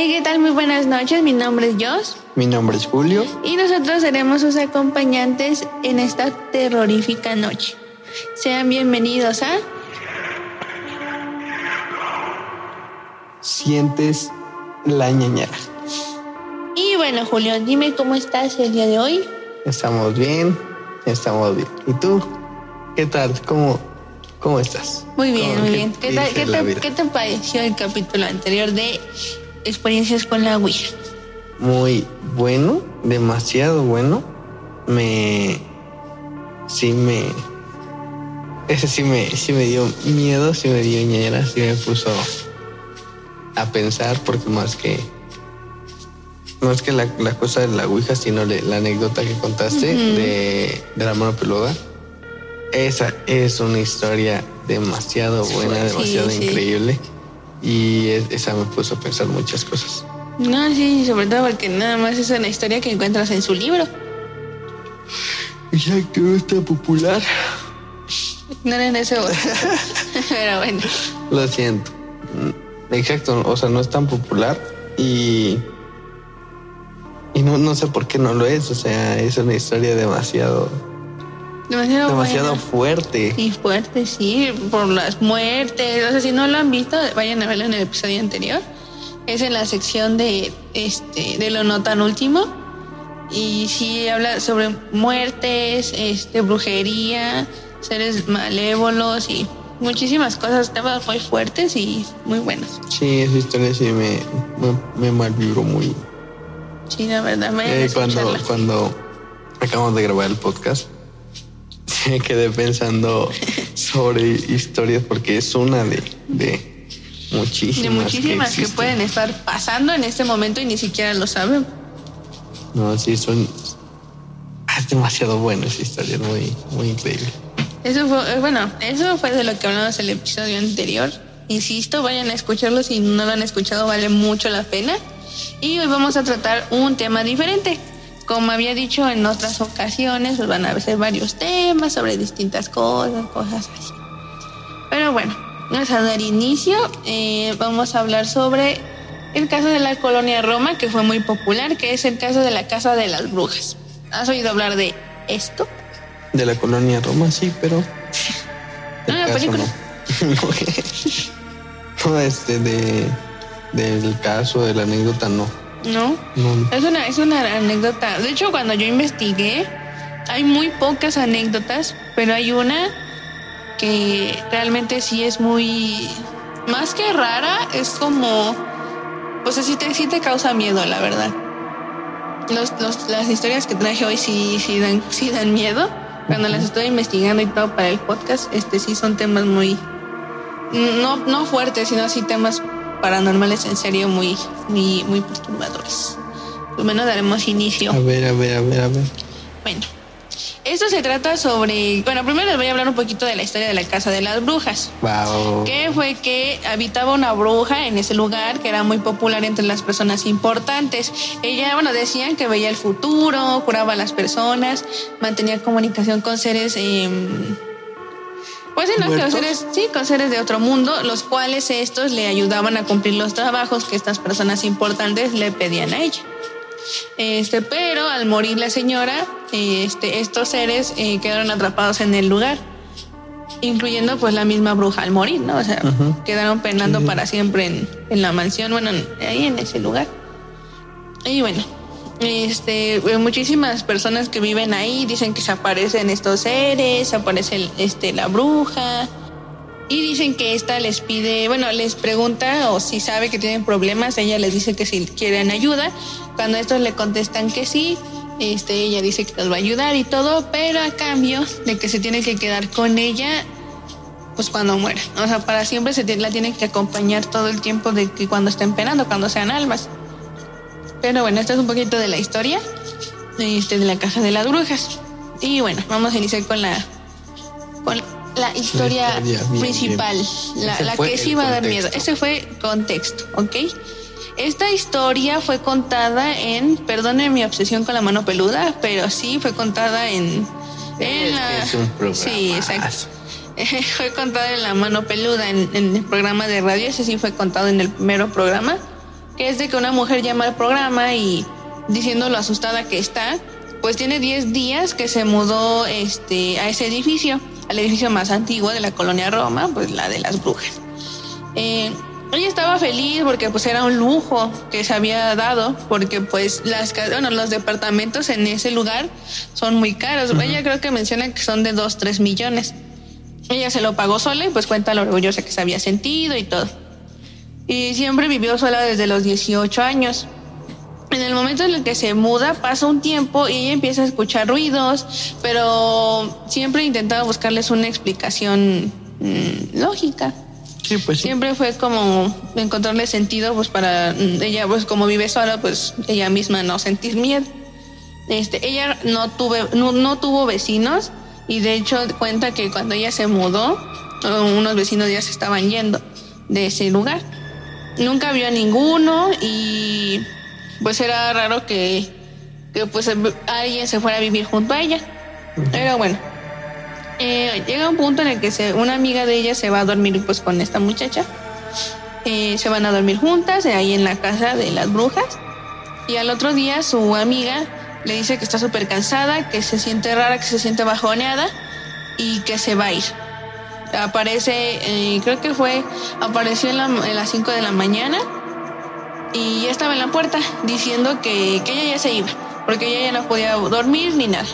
Hey, ¿qué tal? Muy buenas noches. Mi nombre es Joss. Mi nombre es Julio. Y nosotros seremos sus acompañantes en esta terrorífica noche. Sean bienvenidos a. Sientes la ñañara. Y bueno, Julio, dime cómo estás el día de hoy. Estamos bien, estamos bien. ¿Y tú? ¿Qué tal? ¿Cómo, cómo estás? Muy bien, ¿Cómo muy bien. ¿Qué, tal- dice qué la te, vida? qué te pareció el capítulo anterior de experiencias con la Ouija? Muy bueno, demasiado bueno. Me. Sí me. Ese sí me, sí me dio miedo, sí me dio ñañara, sí me puso a pensar, porque más que. Más que la, la cosa de la Ouija, sino le- la anécdota que contaste de, de la mano peluda. Esa es una historia demasiado buena, Sí, demasiado sí. increíble. Y es- esa me puso a pensar muchas cosas. No, sí, sobre todo porque nada más es una historia que encuentras en su libro. Ya que no está popular. No era en ese. Pero bueno. Lo siento. Exacto, o sea, no es tan popular y. Y no, no sé por qué no lo es. O sea, es una historia demasiado, Demasiado, demasiado fuerte. Y fuerte, sí, por las muertes. O sea, si no lo han visto, vayan a verlo en el episodio anterior. Es en la sección de este de lo no tan último. Y sí habla sobre muertes, este, brujería, seres malévolos y muchísimas cosas, temas muy fuertes y muy buenos. Sí, esa historia sí me, me, me malvibró muy. Sí, la verdad, a Eh, cuando, cuando acabamos de grabar el podcast, me quedé pensando sobre historias porque es una de, de muchísimas. De muchísimas que, existen. pueden estar pasando en este momento y ni siquiera lo saben. No, sí, son. Es demasiado buena esa historia, muy, muy increíble. Eso fue, eh, bueno, eso fue de lo que hablamos el episodio anterior. Insisto, vayan a escucharlo si no lo han escuchado, vale mucho la pena. Y hoy vamos a tratar un tema diferente. Como había dicho en otras ocasiones, pues van a ser varios temas sobre distintas cosas, cosas así. Pero bueno, vamos a dar inicio. Eh, vamos a hablar sobre el caso de la colonia Roma, que fue muy popular, que es el caso de la Casa de las Brujas. ¿Has oído hablar de esto? De la colonia Roma, sí, pero. No, la película. No, no, este, de. Del caso, de la anécdota, no. ¿No? No. Es una, es una anécdota. De hecho, cuando yo investigué, hay muy pocas anécdotas, pero hay una que realmente sí es muy. Más que rara, es como. Pues así te, sí te causa miedo, la verdad. Los, los- las historias que traje hoy sí, sí, dan, sí dan miedo. Cuando las estoy investigando y todo para el podcast, este sí son temas muy. No, no fuertes, sino así temas paranormales en serio muy, muy, muy perturbadores. Pues bueno, daremos inicio. A ver, a ver, a ver, a ver. Bueno, esto se trata sobre. Bueno, primero les voy a hablar un poquito de la historia de la Casa de las Brujas. Wow. Que fue que habitaba una bruja en ese lugar que era muy popular entre las personas importantes. Ella, bueno, decían que veía el futuro, curaba a las personas, mantenía comunicación con seres. em, pues sí, ¿no? Con ¿Muertos? seres, sí, con seres de otro mundo, los cuales estos le ayudaban a cumplir los trabajos que estas personas importantes le pedían a ella. Este, pero al morir la señora, este, estos seres eh, quedaron atrapados en el lugar, incluyendo pues la misma bruja al morir, ¿no? O sea, quedaron penando Sí. para siempre en, en la mansión, bueno, en- ahí en ese lugar. Y bueno, este, eh, muchísimas personas que viven ahí dicen que se aparecen estos seres, se aparece este, la bruja. Y dicen que esta les pide, bueno, les pregunta o si sabe que tienen problemas, ella les dice que si quieren ayuda. Cuando estos le contestan que sí, este, ella dice que los va a ayudar y todo, pero a cambio de que se tiene que quedar con ella, pues cuando muera. O sea, para siempre se la tiene que acompañar todo el tiempo de que cuando estén penando, cuando sean almas. Pero bueno, esto es un poquito de la historia este, de la Casa de las Brujas. Y bueno, vamos a iniciar con la, con la historia, principal, bien. la, que sí va a dar miedo. Ese fue contexto, ¿ok? Esta historia fue contada en, perdone mi obsesión con la mano peluda, pero sí fue contada en... en Es la- que es un programa. Sí, exacto. fue contado en la mano peluda en, en el programa de radio, ese sí fue contado en el primero programa. Que es de que una mujer llama al programa y diciendo lo asustada que está, pues tiene 10 días que se mudó este, a ese edificio, al edificio más antiguo de la colonia Roma, pues la de las brujas. Eh, ella estaba feliz porque pues era un lujo que se había dado, porque pues las, bueno, los departamentos en ese lugar son muy caros. Ella creo que menciona que son de 2, 3 millones. Ella se lo pagó sola y pues cuenta lo orgullosa que se había sentido y todo. Y siempre vivió sola desde los 18 años. En el momento en el que se muda pasa un tiempo y ella empieza a escuchar ruidos, pero siempre intentaba buscarles una explicación mm, lógica. Sí, pues sí. Siempre fue como encontrarle sentido, pues para mm, ella, pues como vive sola, pues ella misma no sentir miedo. Este, ella no tuve, no, no tuvo vecinos y de hecho cuenta que cuando ella se mudó, unos vecinos ya se estaban yendo de ese lugar. Nunca vio a ninguno y pues era raro que, que pues alguien se fuera a vivir junto a ella. Pero bueno, eh, llega un punto en el que se, una amiga de ella se va a dormir pues con esta muchacha. Eh, se van a dormir juntas eh, ahí en la casa de las brujas. Y al otro día su amiga le dice que está súper cansada, que se siente rara, que se siente bajoneada y que se va a ir. Aparece, eh, creo que fue, apareció en, la, en las 5 de la mañana y ya estaba en la puerta diciendo que, que ella ya se iba, porque ella ya no podía dormir ni nada.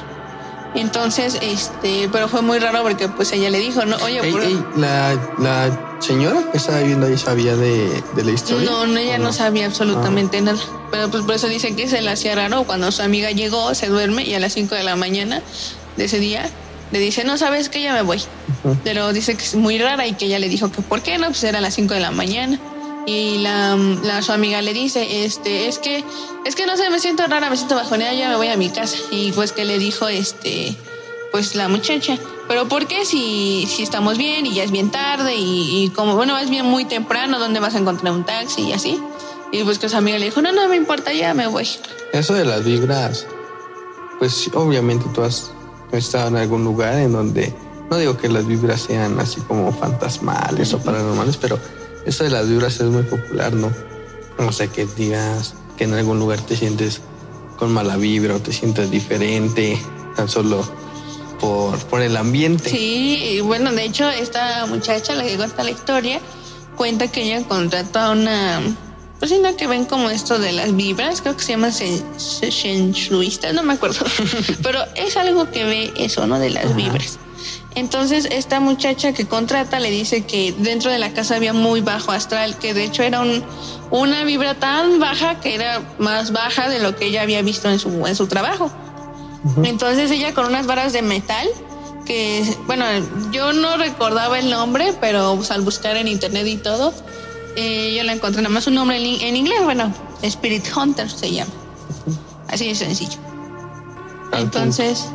Entonces, este, pero fue muy raro porque pues ella le dijo, no, oye, Ey, por- ey, la, la señora que estaba viviendo ahí sabía de, de la historia. no, no, ella ¿O no sabía absolutamente nada. Pero pues por eso dice que se le hacía raro cuando su amiga llegó, se duerme y a las 5 de la mañana de ese día le dice, no sabes que ya me voy. Ujú. Pero dice que es muy rara y que ella le dijo que por qué no, pues eran las 5 de la mañana. Y la, la- su amiga le dice, este, es que, es que no sé, me siento rara, me siento bajoneada, ya me voy a mi casa. Y pues que le dijo, este, pues la muchacha, pero ¿por qué si, si estamos bien y ya es bien tarde y, y como, bueno, es bien muy temprano, ¿dónde vas a encontrar un taxi y así? Y pues que su amiga le dijo, no, no me importa, ya me voy. Eso de las vibras, pues obviamente tú has estado en algún lugar en donde, no digo que las vibras sean así como fantasmales o paranormales, pero eso de las vibras es muy popular, ¿no? O sea, que digas que en algún lugar te sientes con mala vibra o te sientes diferente, tan solo por, por el ambiente. Sí, bueno, de hecho, esta muchacha, la que cuenta la historia, cuenta que ella contrató a una. Pues sí, no que ven como esto de las vibras, creo que se llama senshuista, no me acuerdo. Pero es algo que ve eso, ¿no? De las vibras. Entonces, esta muchacha que contrata le dice que dentro de la casa había muy bajo astral, que de hecho era un, una vibra tan baja que era más baja de lo que ella había visto en su, en su trabajo. Ujú. Entonces ella con unas varas de metal que, bueno, yo no recordaba el nombre, pero pues, al buscar en internet y todo, eh, yo la encontré nada más un nombre en, en inglés, bueno, Spirit Hunter se llama. Así de sencillo. Entonces,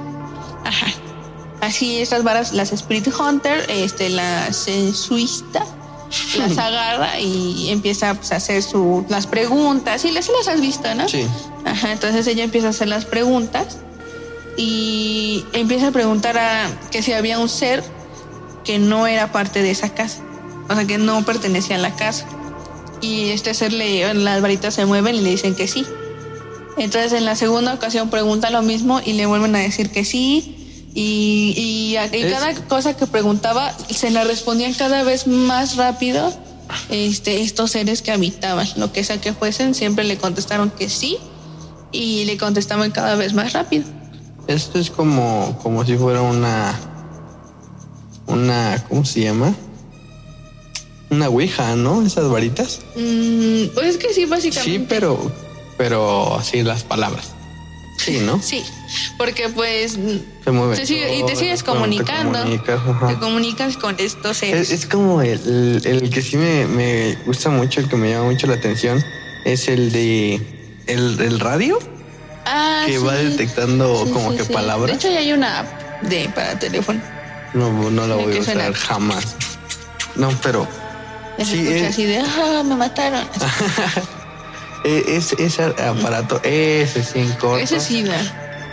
ajá. Así estas varas, las Spirit Hunter, este, la sensuista, las agarra y empieza pues, a hacer su, las preguntas. Sí, las, las has visto, ¿no? Sí. Ajá, entonces ella empieza a hacer las preguntas y empieza a preguntar a que si había un ser que no era parte de esa casa, o sea, que no pertenecía a la casa. Y este ser le, las varitas se mueven y le dicen que sí. Entonces en la segunda ocasión pregunta lo mismo y le vuelven a decir que sí. Y, y, a- y cada cosa que preguntaba se la respondían cada vez más rápido este, estos seres que habitaban. Lo que sea que fuesen, siempre le contestaron que sí y le contestaban cada vez más rápido. Esto es como, como si fuera una. Una. ¿Cómo se llama? Una ouija, ¿no? Esas varitas. Mm, pues es que sí, básicamente. Sí, pero. Pero así las palabras. Sí, ¿no? Sí, porque pues Se mueve. te sigue- y te sigues te comunicando. comunicas, te comunicas con estos seres. Es, es como el, el- que sí me, me gusta mucho, el que me llama mucho la atención, es el de el, el radio Ah, que sí. va detectando Sí, como sí, que palabras. De hecho, ya hay una app de para teléfono. No, no la ¿de voy a suena? usar jamás. No, pero se Sí, escucha eh. así de, ah, me mataron. eh, es, ese aparato, ese sí en corto, Ese sí da.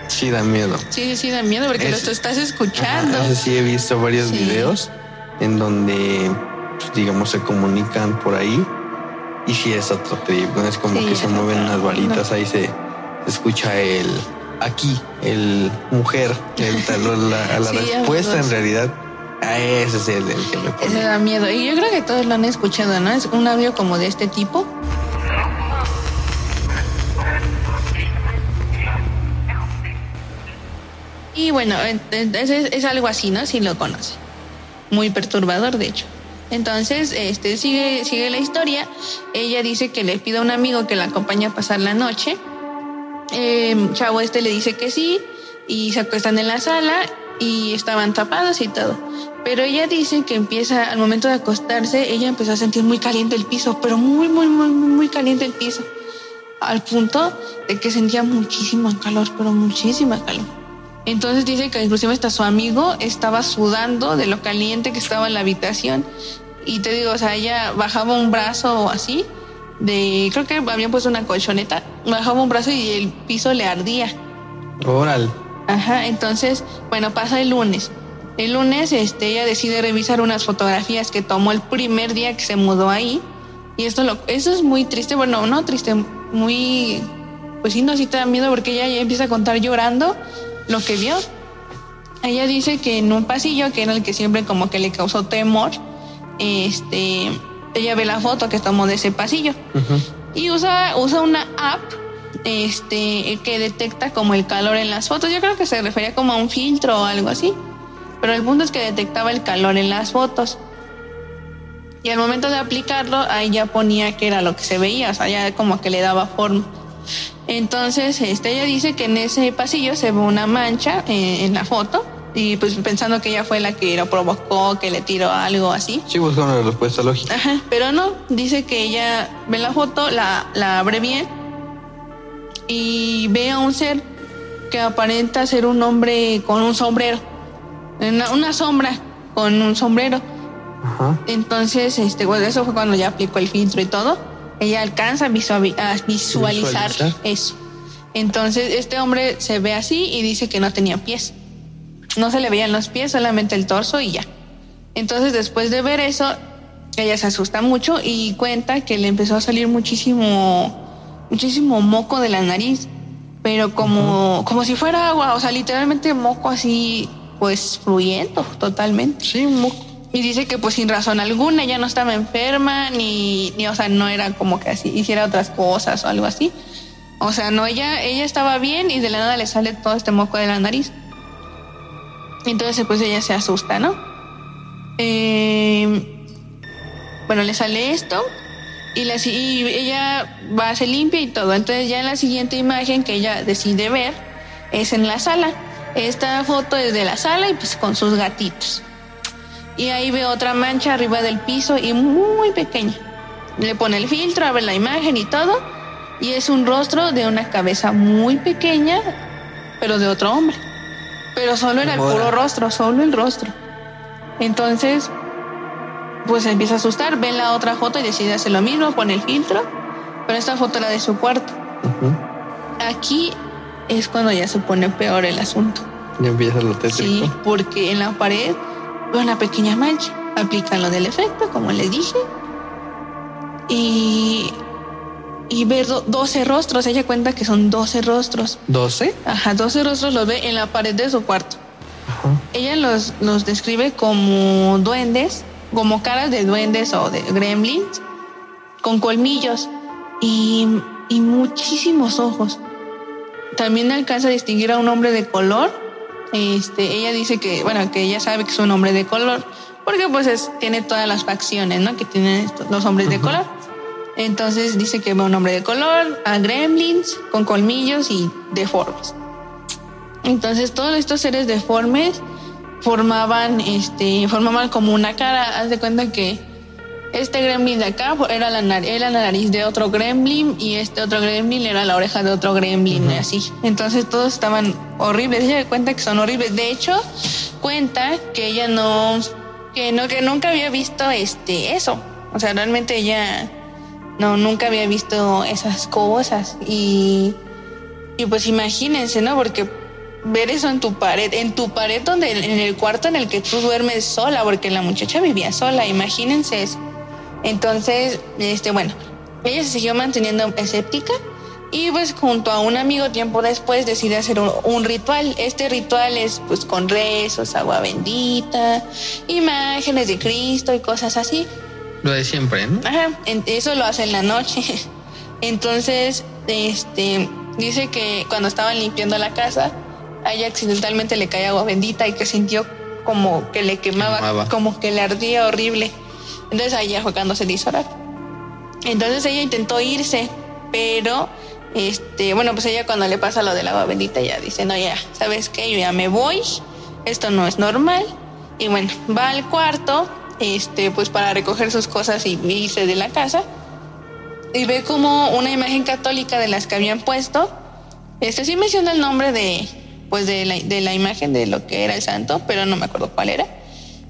sí da miedo. Sí, sí, sí da miedo porque Ese- lo estás escuchando. Ajá, ese sí he visto varios Sí. videos en donde, pues, digamos, se comunican por ahí Y si es otro trip, ¿no? es como Sí, que se es mueven otro, unas balitas, ahí se, se escucha el aquí, el mujer, el la, la Sí, respuesta en realidad. A ese es el, el que me Ese pone. da miedo. Y yo creo que todos lo han escuchado, ¿no? Es un audio como de este tipo. Y bueno, es, es algo así, ¿no? Si lo conoce. Muy perturbador, de hecho. Entonces, este, sigue, sigue la historia. Ella dice que le pide a un amigo que la acompañe a pasar la noche. Eh, chavo este le dice que sí y se acuestan en la sala y estaban tapados y todo. Pero ella dice que empieza, al momento de acostarse, ella empezó a sentir muy caliente el piso, pero muy, muy, muy, muy, muy caliente el piso. Al punto de que sentía muchísima calor, pero muchísima calor. Entonces dice que inclusive hasta su amigo estaba sudando de lo caliente que estaba en la habitación. Y te digo, o sea, ella bajaba un brazo o así, de, creo que habían puesto una colchoneta, bajaba un brazo y el piso le ardía. Oral. Ajá, entonces, bueno, pasa el lunes. El lunes, este, ella decide revisar unas fotografías que tomó el primer día que se mudó ahí. Y esto, lo, eso es muy triste, bueno, no triste, muy, pues sí, no, sí te da miedo porque ella ya empieza a contar llorando lo que vio. Ella dice que en un pasillo, que era el que siempre como que le causó temor, este, ella ve la foto que tomó de ese pasillo Ujú. y usa, usa una app este, que detecta como el calor en las fotos. Yo creo que se refería como a un filtro o algo así. Pero el punto es que detectaba el calor en las fotos. Y al momento de aplicarlo, ahí ya ponía que era lo que se veía, o sea, ya como que le daba forma. Entonces, este, ella dice que en ese pasillo se ve una mancha eh, en la foto. Y pues pensando que ella fue la que lo provocó, que le tiró algo así. Sí, busca una respuesta lógica. Ajá, pero no, dice que ella ve la foto, la, la abre bien y ve a un ser que aparenta ser un hombre con un sombrero, una, una sombra con un sombrero. Ajá. Entonces, este, bueno, eso fue cuando ya aplicó el filtro y todo. Ella alcanza a visualizar, Visualizar. eso. Entonces, este hombre se ve así y dice que no tenía pies. No se le veían los pies, solamente el torso y ya. Entonces, después de ver eso, ella se asusta mucho y cuenta que le empezó a salir muchísimo, muchísimo moco de la nariz, pero como, como si fuera agua, o sea, literalmente moco así, pues fluyendo totalmente. Sí, Y dice que pues sin razón alguna, ella no estaba enferma, ni, ni o sea, no era como que así, hiciera otras cosas o algo así. O sea, no, ella, ella estaba bien y de la nada le sale todo este moco de la nariz. Entonces pues ella se asusta, ¿no? Eh, bueno, le sale esto y, la, y ella va, se limpia y todo. Entonces ya en la siguiente imagen que ella decide ver es en la sala. Esta foto es de la sala y pues con sus gatitos. Y ahí ve otra mancha arriba del piso y muy pequeña. Le pone el filtro, abre la imagen y todo. Y es un rostro de una cabeza muy pequeña, pero de otro hombre. Pero solo era el puro rostro, solo el rostro. Entonces, pues se empieza a asustar, ve la otra foto y decide hacer lo mismo, pone el filtro, pero esta foto era de su cuarto. Aquí es cuando ya se pone peor el asunto. Ya empieza lo tétrico. Sí, porque en la pared veo una pequeña mancha. Aplican lo del efecto, como les dije. Y, y ve do- 12 rostros. Ella cuenta que son 12 rostros. ¿12? Ajá, 12 rostros los ve en la pared de su cuarto. Ajá. Ella los, los describe como duendes, como caras de duendes o de gremlins, con colmillos y, y muchísimos ojos. También alcanza a distinguir a un hombre de color. Este, ella dice que, bueno, que ella sabe que es un hombre de color, porque pues es- tiene todas las facciones, ¿no? Que tienen los hombres de color. Entonces dice que ve un hombre de color, a gremlins, con colmillos y deformes. Entonces todos estos seres deformes formaban, este, formaban como una cara. Haz de cuenta que este gremlin de acá era la, nar- era la nariz de otro gremlin y este otro gremlin era la oreja de otro gremlin, y así. Entonces todos estaban horribles. Ella cuenta que son horribles. De hecho, cuenta que ella no, que no, que nunca había visto este eso. O sea, realmente ella no, nunca había visto esas cosas. Y, y pues imagínense, ¿no? Porque ver eso en tu pared, en tu pared donde, en el cuarto en el que tú duermes sola, porque la muchacha vivía sola, imagínense eso. Entonces, este, bueno, ella se siguió manteniendo escéptica y pues junto a un amigo tiempo después decide hacer un, un, ritual. Este ritual es pues con rezos, agua bendita, imágenes de Cristo y cosas así. Lo de siempre, ¿no? Ajá, eso lo hace en la noche. Entonces, este, dice que cuando estaban limpiando la casa, a ella accidentalmente le cae agua bendita y que sintió como que le quemaba, quemaba. como que le ardía horrible. Entonces ya fue cuando se hizo. Entonces ella intentó irse, pero este, bueno, pues ella cuando le pasa lo del agua bendita ya dice, no, ya, ¿sabes qué? Yo ya me voy, esto no es normal. Y bueno, va al cuarto, este, pues para recoger sus cosas y irse de la casa. Y ve como una imagen católica de las que habían puesto. Este sí menciona el nombre de, pues de la, de la imagen de lo que era el santo, pero no me acuerdo cuál era.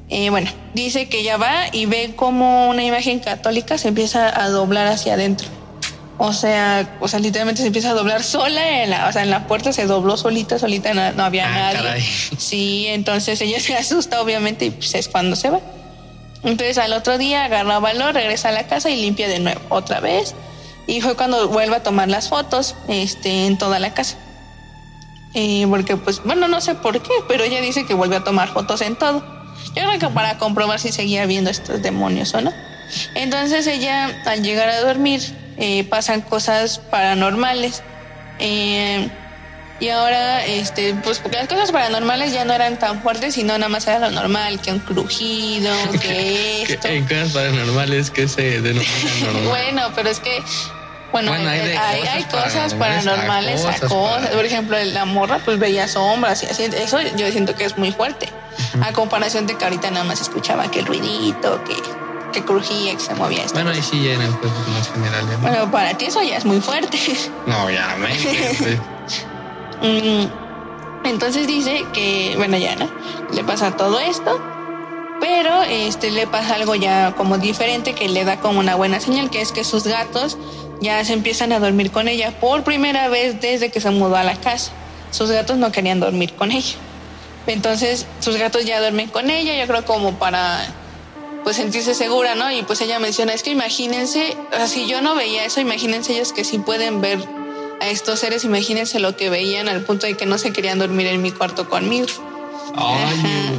Eh, bueno, dice que ella va y ve como una imagen católica se empieza a doblar hacia adentro. O sea, o sea, literalmente se empieza a doblar sola, en la, o sea, en la puerta se dobló solita, solita, no, no había Ah, nadie. caray. Sí, entonces ella se asusta, obviamente, y pues es cuando se va. Entonces al otro día agarra valor, regresa a la casa y limpia de nuevo, otra vez. Y fue cuando vuelve a tomar las fotos este, en toda la casa. Eh, porque, pues, bueno, no sé por qué, pero ella dice que vuelve a tomar fotos en todo. Yo creo que para comprobar si seguía viendo estos demonios o no. Entonces ella, al llegar a dormir, eh, pasan cosas paranormales. Eh, y ahora, este, pues porque las cosas paranormales ya no eran tan fuertes, sino nada más era lo normal, que un crujido, que esto. En cosas paranormales que se denominan normal. Bueno, pero es que, bueno, Bueno, hay hay, de hay, cosas hay cosas paranormales a cosas para- Por ejemplo, la morra pues veía sombras y así. Eso yo siento que es muy fuerte. A comparación de que ahorita nada más escuchaba que el ruidito, que, que crujía, que se movía esto. Bueno, ahí sí ya eran cosas más generales. ¿no? Bueno, para ti eso ya es muy fuerte. No, ya, me Mm, Entonces dice que, bueno, ya, ¿no? Le pasa todo esto, pero este le pasa algo ya como diferente que le da como una buena señal, que es que sus gatos ya se empiezan a dormir con ella por primera vez desde que se mudó a la casa. Sus gatos no querían dormir con ella. Entonces, sus gatos ya duermen con ella, yo creo como para pues sentirse segura, ¿no? Y pues ella menciona, es que imagínense, o si yo no veía eso, imagínense ellos que sí pueden ver a estos seres, imagínense lo que veían al punto de que no se querían dormir en mi cuarto conmigo. Ay,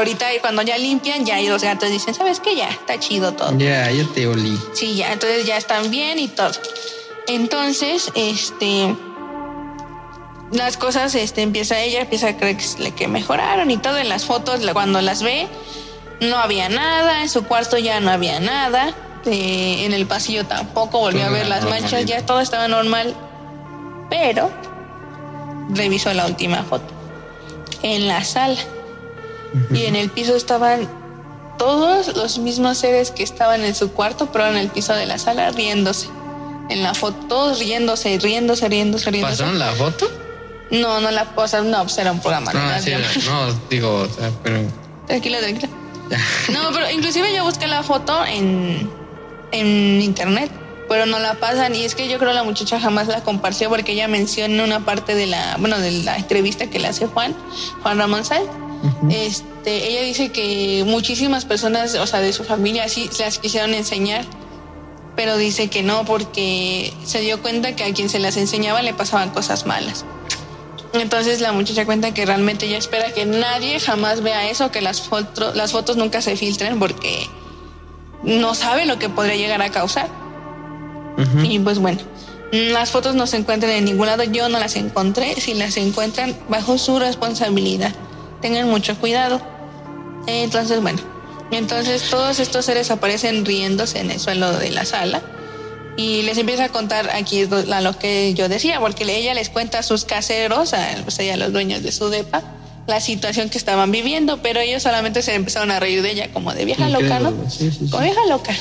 ahorita cuando ya limpian, ya los gatos dicen, ¿sabes qué? Ya, está chido todo. ya, ya te olí. Sí, ya, entonces ya están bien y todo. Entonces, este, las cosas, este, empieza ella, empieza a creer que, que mejoraron y todo. En las fotos, cuando las ve, no había nada, en su cuarto ya no había nada, eh, en el pasillo tampoco volvió a ver las manchas, ya todo estaba normal. Pero revisó la última foto en la sala y en el piso estaban todos los mismos seres que estaban en su cuarto, pero en el piso de la sala riéndose. En la foto, todos riéndose, riéndose, riéndose, riéndose. ¿Pasaron la foto? No, no la cosa, no, pues era un programa. de No, sí, no, digo, o sea, pero. Tranquila. ya. No, pero inclusive yo busqué la foto en, en internet, pero no la pasan. Y es que yo creo la muchacha jamás la compartió porque ella menciona una parte de la, bueno, de la entrevista que le hace Juan, Juan Ramón Sal. Este, ella dice que muchísimas personas, o sea, de su familia, sí se las quisieron enseñar, pero dice que no porque se dio cuenta que a quien se las enseñaba le pasaban cosas malas. Entonces la muchacha cuenta que realmente ella espera que nadie jamás vea eso, que las, foto- las fotos nunca se filtren porque no sabe lo que podría llegar a causar. Y pues bueno, las fotos no se encuentran en ningún lado, yo no las encontré, si las encuentran bajo su responsabilidad, tengan mucho cuidado. Entonces bueno, entonces todos estos seres aparecen riéndose en el suelo de la sala y les empieza a contar aquí a lo que yo decía, porque ella les cuenta a sus caseros, a, sea, a los dueños de su depa, la situación que estaban viviendo, pero ellos solamente se empezaron a reír de ella como de vieja loca, ¿no? Sí, sí, sí. Como vieja loca.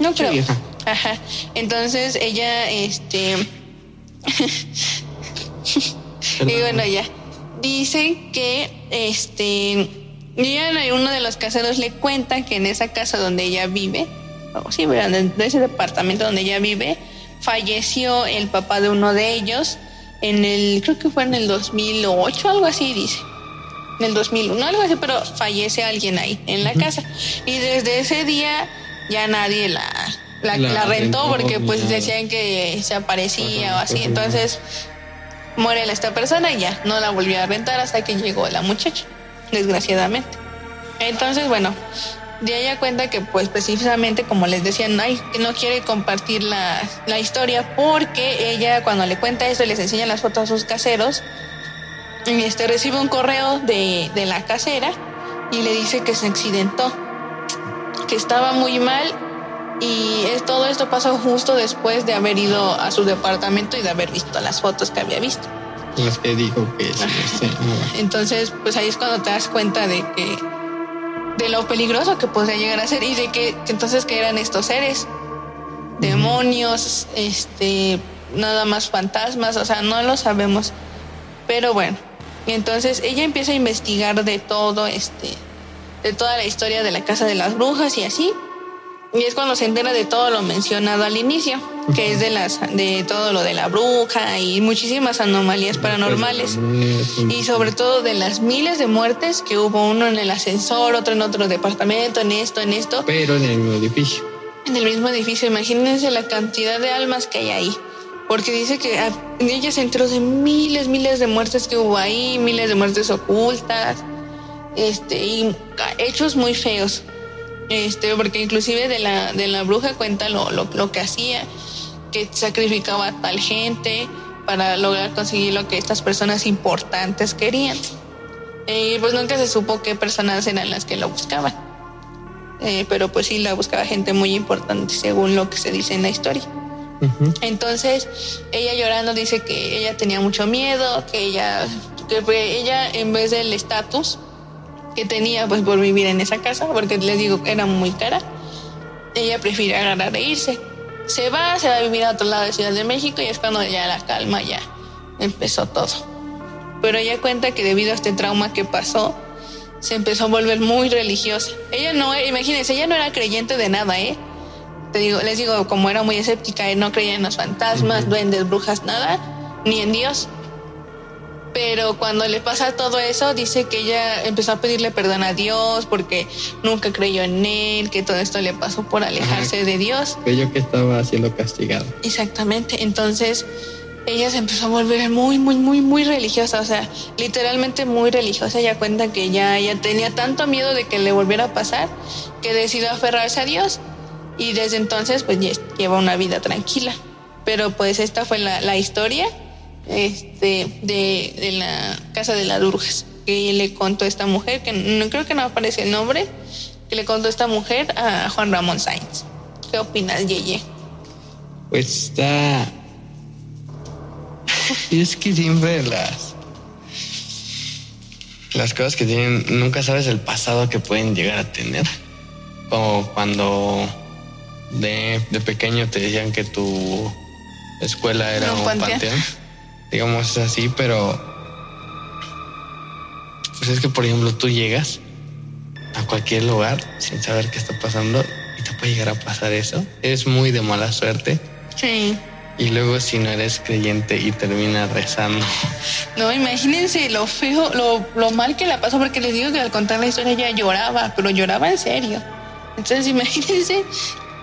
No creo. vieja. Ajá. Entonces ella, este, y bueno, ya. Dicen que, este, ya uno de los caseros le cuenta que en esa casa donde ella vive, o sí, pero de ese departamento donde ella vive, falleció el papá de uno de ellos en el, creo que fue en el 2008, algo así dice. En el 2001, algo así, pero fallece alguien ahí en la casa. Y desde ese día ya nadie la, la, La la rentó rentó, porque pues decían que se aparecía o así. Entonces muere esta persona y ya no la volvió a rentar hasta que llegó la muchacha, desgraciadamente. Entonces, bueno, de ella cuenta que pues precisamente como les decían, ay, que no quiere compartir la, la historia porque ella cuando le cuenta esto y les enseña las fotos a sus caseros, y este recibe un correo de, de la casera y le dice que se accidentó, que estaba muy mal y es, todo esto pasó justo después de haber ido a su departamento y de haber visto las fotos que había visto. Los que dijo que sí, sí, no. Entonces, pues ahí es cuando te das cuenta de que de lo peligroso que podría llegar a ser y de que, entonces que eran estos seres, demonios, este, nada más fantasmas, o sea, no lo sabemos. Pero bueno, entonces ella empieza a investigar de todo, este, de toda la historia de la casa de las brujas y así. Y es cuando se entera de todo lo mencionado al inicio, que es de las de todo lo de la bruja y muchísimas anomalías paranormales. Y sobre todo de las miles de muertes que hubo uno en el ascensor, otro en otro departamento, en esto, en esto, Pero en el mismo edificio. en el mismo edificio. Imagínense la cantidad de almas que hay ahí. Porque dice que a- ella se enteró de miles, miles de muertes que hubo ahí, miles de muertes ocultas, este, y hechos muy feos. Este, porque inclusive de la, de la bruja cuenta lo, lo, lo que hacía, que sacrificaba a tal gente para lograr conseguir lo que estas personas importantes querían. Y pues nunca se supo qué personas eran las que lo buscaban. Eh, pero pues sí la buscaba gente muy importante según lo que se dice en la historia. Entonces ella llorando dice que ella tenía mucho miedo, que ella, que ella en vez del estatus que tenía pues por vivir en esa casa, porque les digo era muy cara, ella prefiere agarrar e irse. Se va, se va a vivir a otro lado de Ciudad de México y es cuando ya la calma ya empezó todo. Pero ella cuenta que debido a este trauma que pasó, se empezó a volver muy religiosa. Ella no, imagínense, ella no era creyente de nada, ¿eh? Te digo, les digo, como era muy escéptica, eh, no creía en los fantasmas, duendes, brujas, nada, ni en Dios. Pero cuando le pasa todo eso, dice que ella empezó a pedirle perdón a Dios porque nunca creyó en él, que todo esto le pasó por alejarse Ajá. de Dios. Creyó que estaba siendo castigado. Exactamente. Entonces ella se empezó a volver muy, muy, muy, muy religiosa. O sea, literalmente muy religiosa. Ella cuenta que ya, ya tenía tanto miedo de que le volviera a pasar que decidió aferrarse a Dios. Y desde entonces, pues lleva una vida tranquila. Pero pues esta fue la, la historia este, de, de la casa de las brujas. Que le contó esta mujer, que no creo que no aparece el nombre, que le contó esta mujer a Juan Ramón Sainz. ¿Qué opinas, Yeye? Pues está. Y es que siempre las. Las cosas que tienen. Nunca sabes el pasado que pueden llegar a tener. Como cuando de, de pequeño te decían que tu escuela era Un un panteón. panteón. Digamos es así, pero. Pues es que, por ejemplo, tú llegas a cualquier lugar sin saber qué está pasando y te puede llegar a pasar eso. Es muy de mala suerte. Sí. Y luego si no eres creyente y terminas rezando. No, imagínense lo feo, lo, lo mal que la pasó, porque les digo que al contar la historia ella lloraba, pero lloraba en serio. Entonces imagínense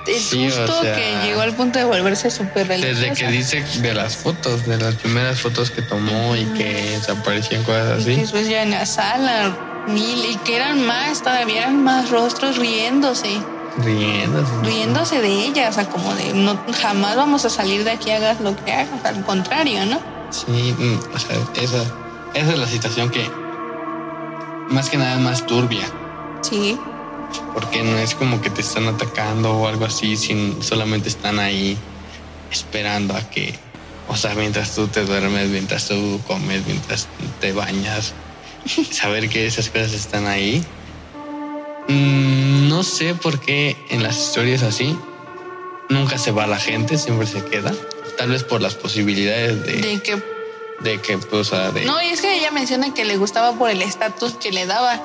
el Sí, o susto sea, que llegó al punto de volverse súper religiosa. Desde que dice de las fotos, de las primeras fotos que tomó y que desaparecían cosas Y así. después ya en la sala, mil, y que eran más, todavía eran más rostros riéndose, Riéndose. riéndose de ella, o sea, como de no, jamás vamos a salir de aquí, hagas lo que hagas, al contrario, ¿no? Sí, mm, o sea, esa, esa es la situación que más que nada es más turbia. Sí, Porque no es como que te están atacando o algo así, sin, solamente están ahí esperando a que, o sea, mientras tú te duermes, mientras tú comes, mientras te bañas, saber que esas cosas están ahí. Mm, No sé por qué en las historias así nunca se va la gente, siempre se queda. Tal vez por las posibilidades de, de que de que, pues, o sea, de, No, y es que ella menciona que le gustaba por el estatus que le daba.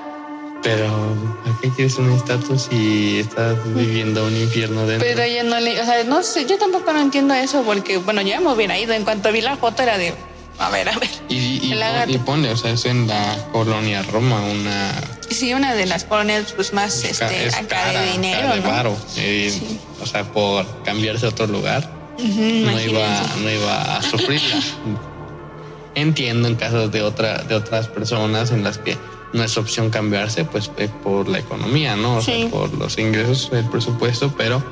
Pero ¿para qué quieres un estatus si estás viviendo un infierno dentro? Pero ella no le, o sea, no sé, yo tampoco no entiendo eso porque, bueno, ya me hubiera ido. En cuanto vi la foto era de, A ver, a ver. Y, y, El pon- lagarto. y ponle, o sea, es en la colonia Roma, una Sí, una de las colonias pues más este, es acá cara, de dinero, cara de ¿no? varo. Sí. O sea, por cambiarse a otro lugar, no iba, no iba a sufrirla. Entiendo en casos de otra, de otras personas en las que no es opción cambiarse, pues eh, por la economía, ¿no? O Sí. sea, por los ingresos, el presupuesto, pero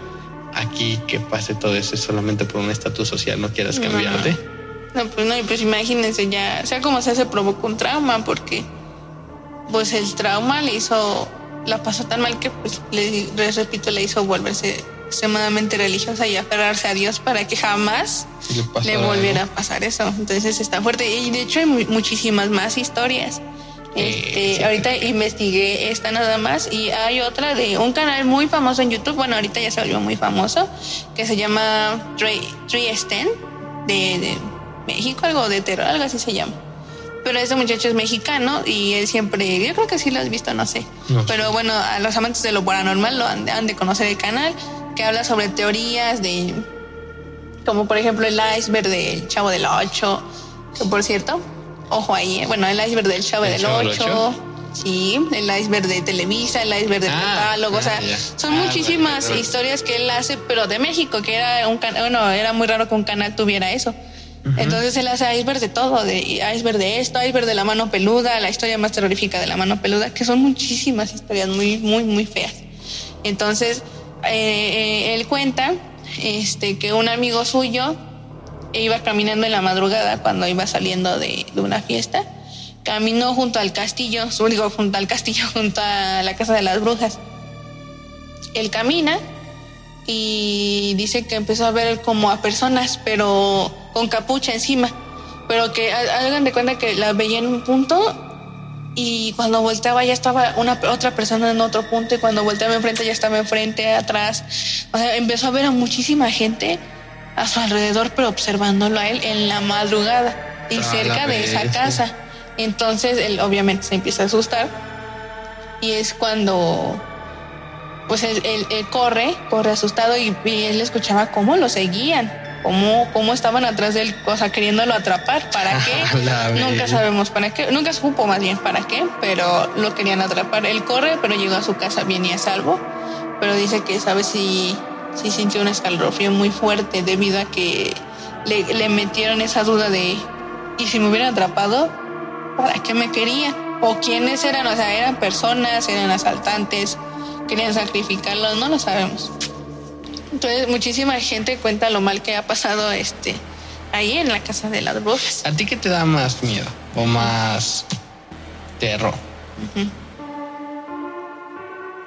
aquí que pase todo eso es solamente por un estatus social, no quieras cambiarte. No, pues no, y pues imagínense ya, sea como sea, se provocó un trauma porque pues el trauma le hizo, la pasó tan mal que pues le, les repito, le hizo volverse extremadamente religiosa y aferrarse a Dios para que jamás le, algo. volviera a pasar eso. Entonces está fuerte. Y de hecho hay mu- muchísimas más historias. Este, Eh, sí. ahorita investigué esta nada más y hay otra de un canal muy famoso en YouTube, bueno, ahorita ya se volvió muy famoso, que se llama Trey Sten de, de México, algo de terror, algo así se llama. Pero ese muchacho es mexicano y él siempre, yo creo que sí lo has visto, no sé. No. Pero bueno, a los amantes de lo paranormal lo han, han de conocer el canal, que habla sobre teorías de, como por ejemplo el iceberg del Chavo del Ocho, que por cierto, ojo ahí, ¿eh? bueno, el iceberg del Chavo ¿El del Chavo del Ocho, Ocho? sí, el iceberg de Televisa, el iceberg de Ah, catálogo, o sea, son Ah, muchísimas historias que él hace, pero de México, que era un canal, bueno, era muy raro que un canal tuviera eso. Entonces él hace iceberg de todo, de iceberg de esto, iceberg de la mano peluda, la historia más terrorífica de la mano peluda, que son muchísimas historias muy, muy, muy feas. Entonces, eh, eh, él cuenta este, que un amigo suyo iba caminando en la madrugada cuando iba saliendo de, de una fiesta. Caminó junto al castillo, digo, junto al castillo, junto a la casa de las brujas. Él camina y dice que empezó a ver como a personas, pero con capucha encima. Pero que ha- hagan de cuenta que la veía en un punto y cuando volteaba ya estaba una otra persona en otro punto y cuando volteaba enfrente ya estaba enfrente, atrás. O sea, empezó a ver a muchísima gente a su alrededor, pero observándolo a él en la madrugada y A cerca de esa casa. Entonces él obviamente se empieza a asustar y es cuando pues él, él- él corre, corre asustado y, y él escuchaba cómo lo seguían, cómo, cómo estaban atrás de él, o sea, queriéndolo atrapar. ¿Para qué? Nunca sabemos para qué, nunca supo más bien para qué, pero lo querían atrapar. Él corre, pero llegó a su casa bien y a salvo, pero dice que sabe si, si sintió un escalofrío muy fuerte debido a que le, le metieron esa duda de, ¿y si me hubieran atrapado? ¿Para qué me querían? ¿O quiénes eran? O sea, eran personas, eran asaltantes, querían sacrificarlos, no lo sabemos. Entonces, muchísima gente cuenta lo mal que ha pasado este ahí en la casa de las brujas. ¿A ti qué te da más miedo o más terror?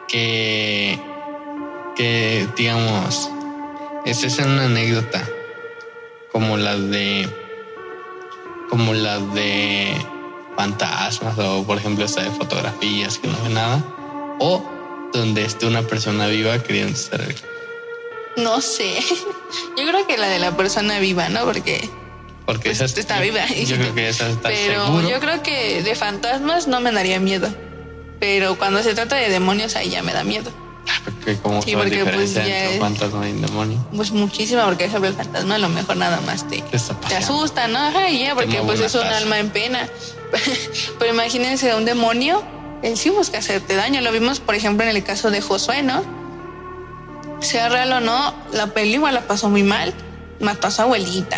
Que, que digamos, esa es una anécdota como la de, como la de fantasmas o por ejemplo esta de fotografías que no ve nada o donde esté una persona viva queriendo ser No sé. Yo creo que la de la persona viva, ¿no? Porque porque Pues, esa está viva. yo creo que esa está Pero seguro yo creo que de fantasmas no me daría miedo. Pero cuando se trata de demonios, ahí ya me da miedo. Porque como Sí, porque, pues, entre es- un fantasma y un demonio Pues muchísimo, porque sobre el fantasma a lo mejor nada más te, ¿Qué está te asusta, ¿no? Ajá, ya, porque pues es un taza. alma en pena. Pero imagínense un demonio, él sí busca hacerte daño. Lo vimos, por ejemplo, en el caso de Josué, ¿no? Sea real o no, la película la pasó muy mal, mató a su abuelita.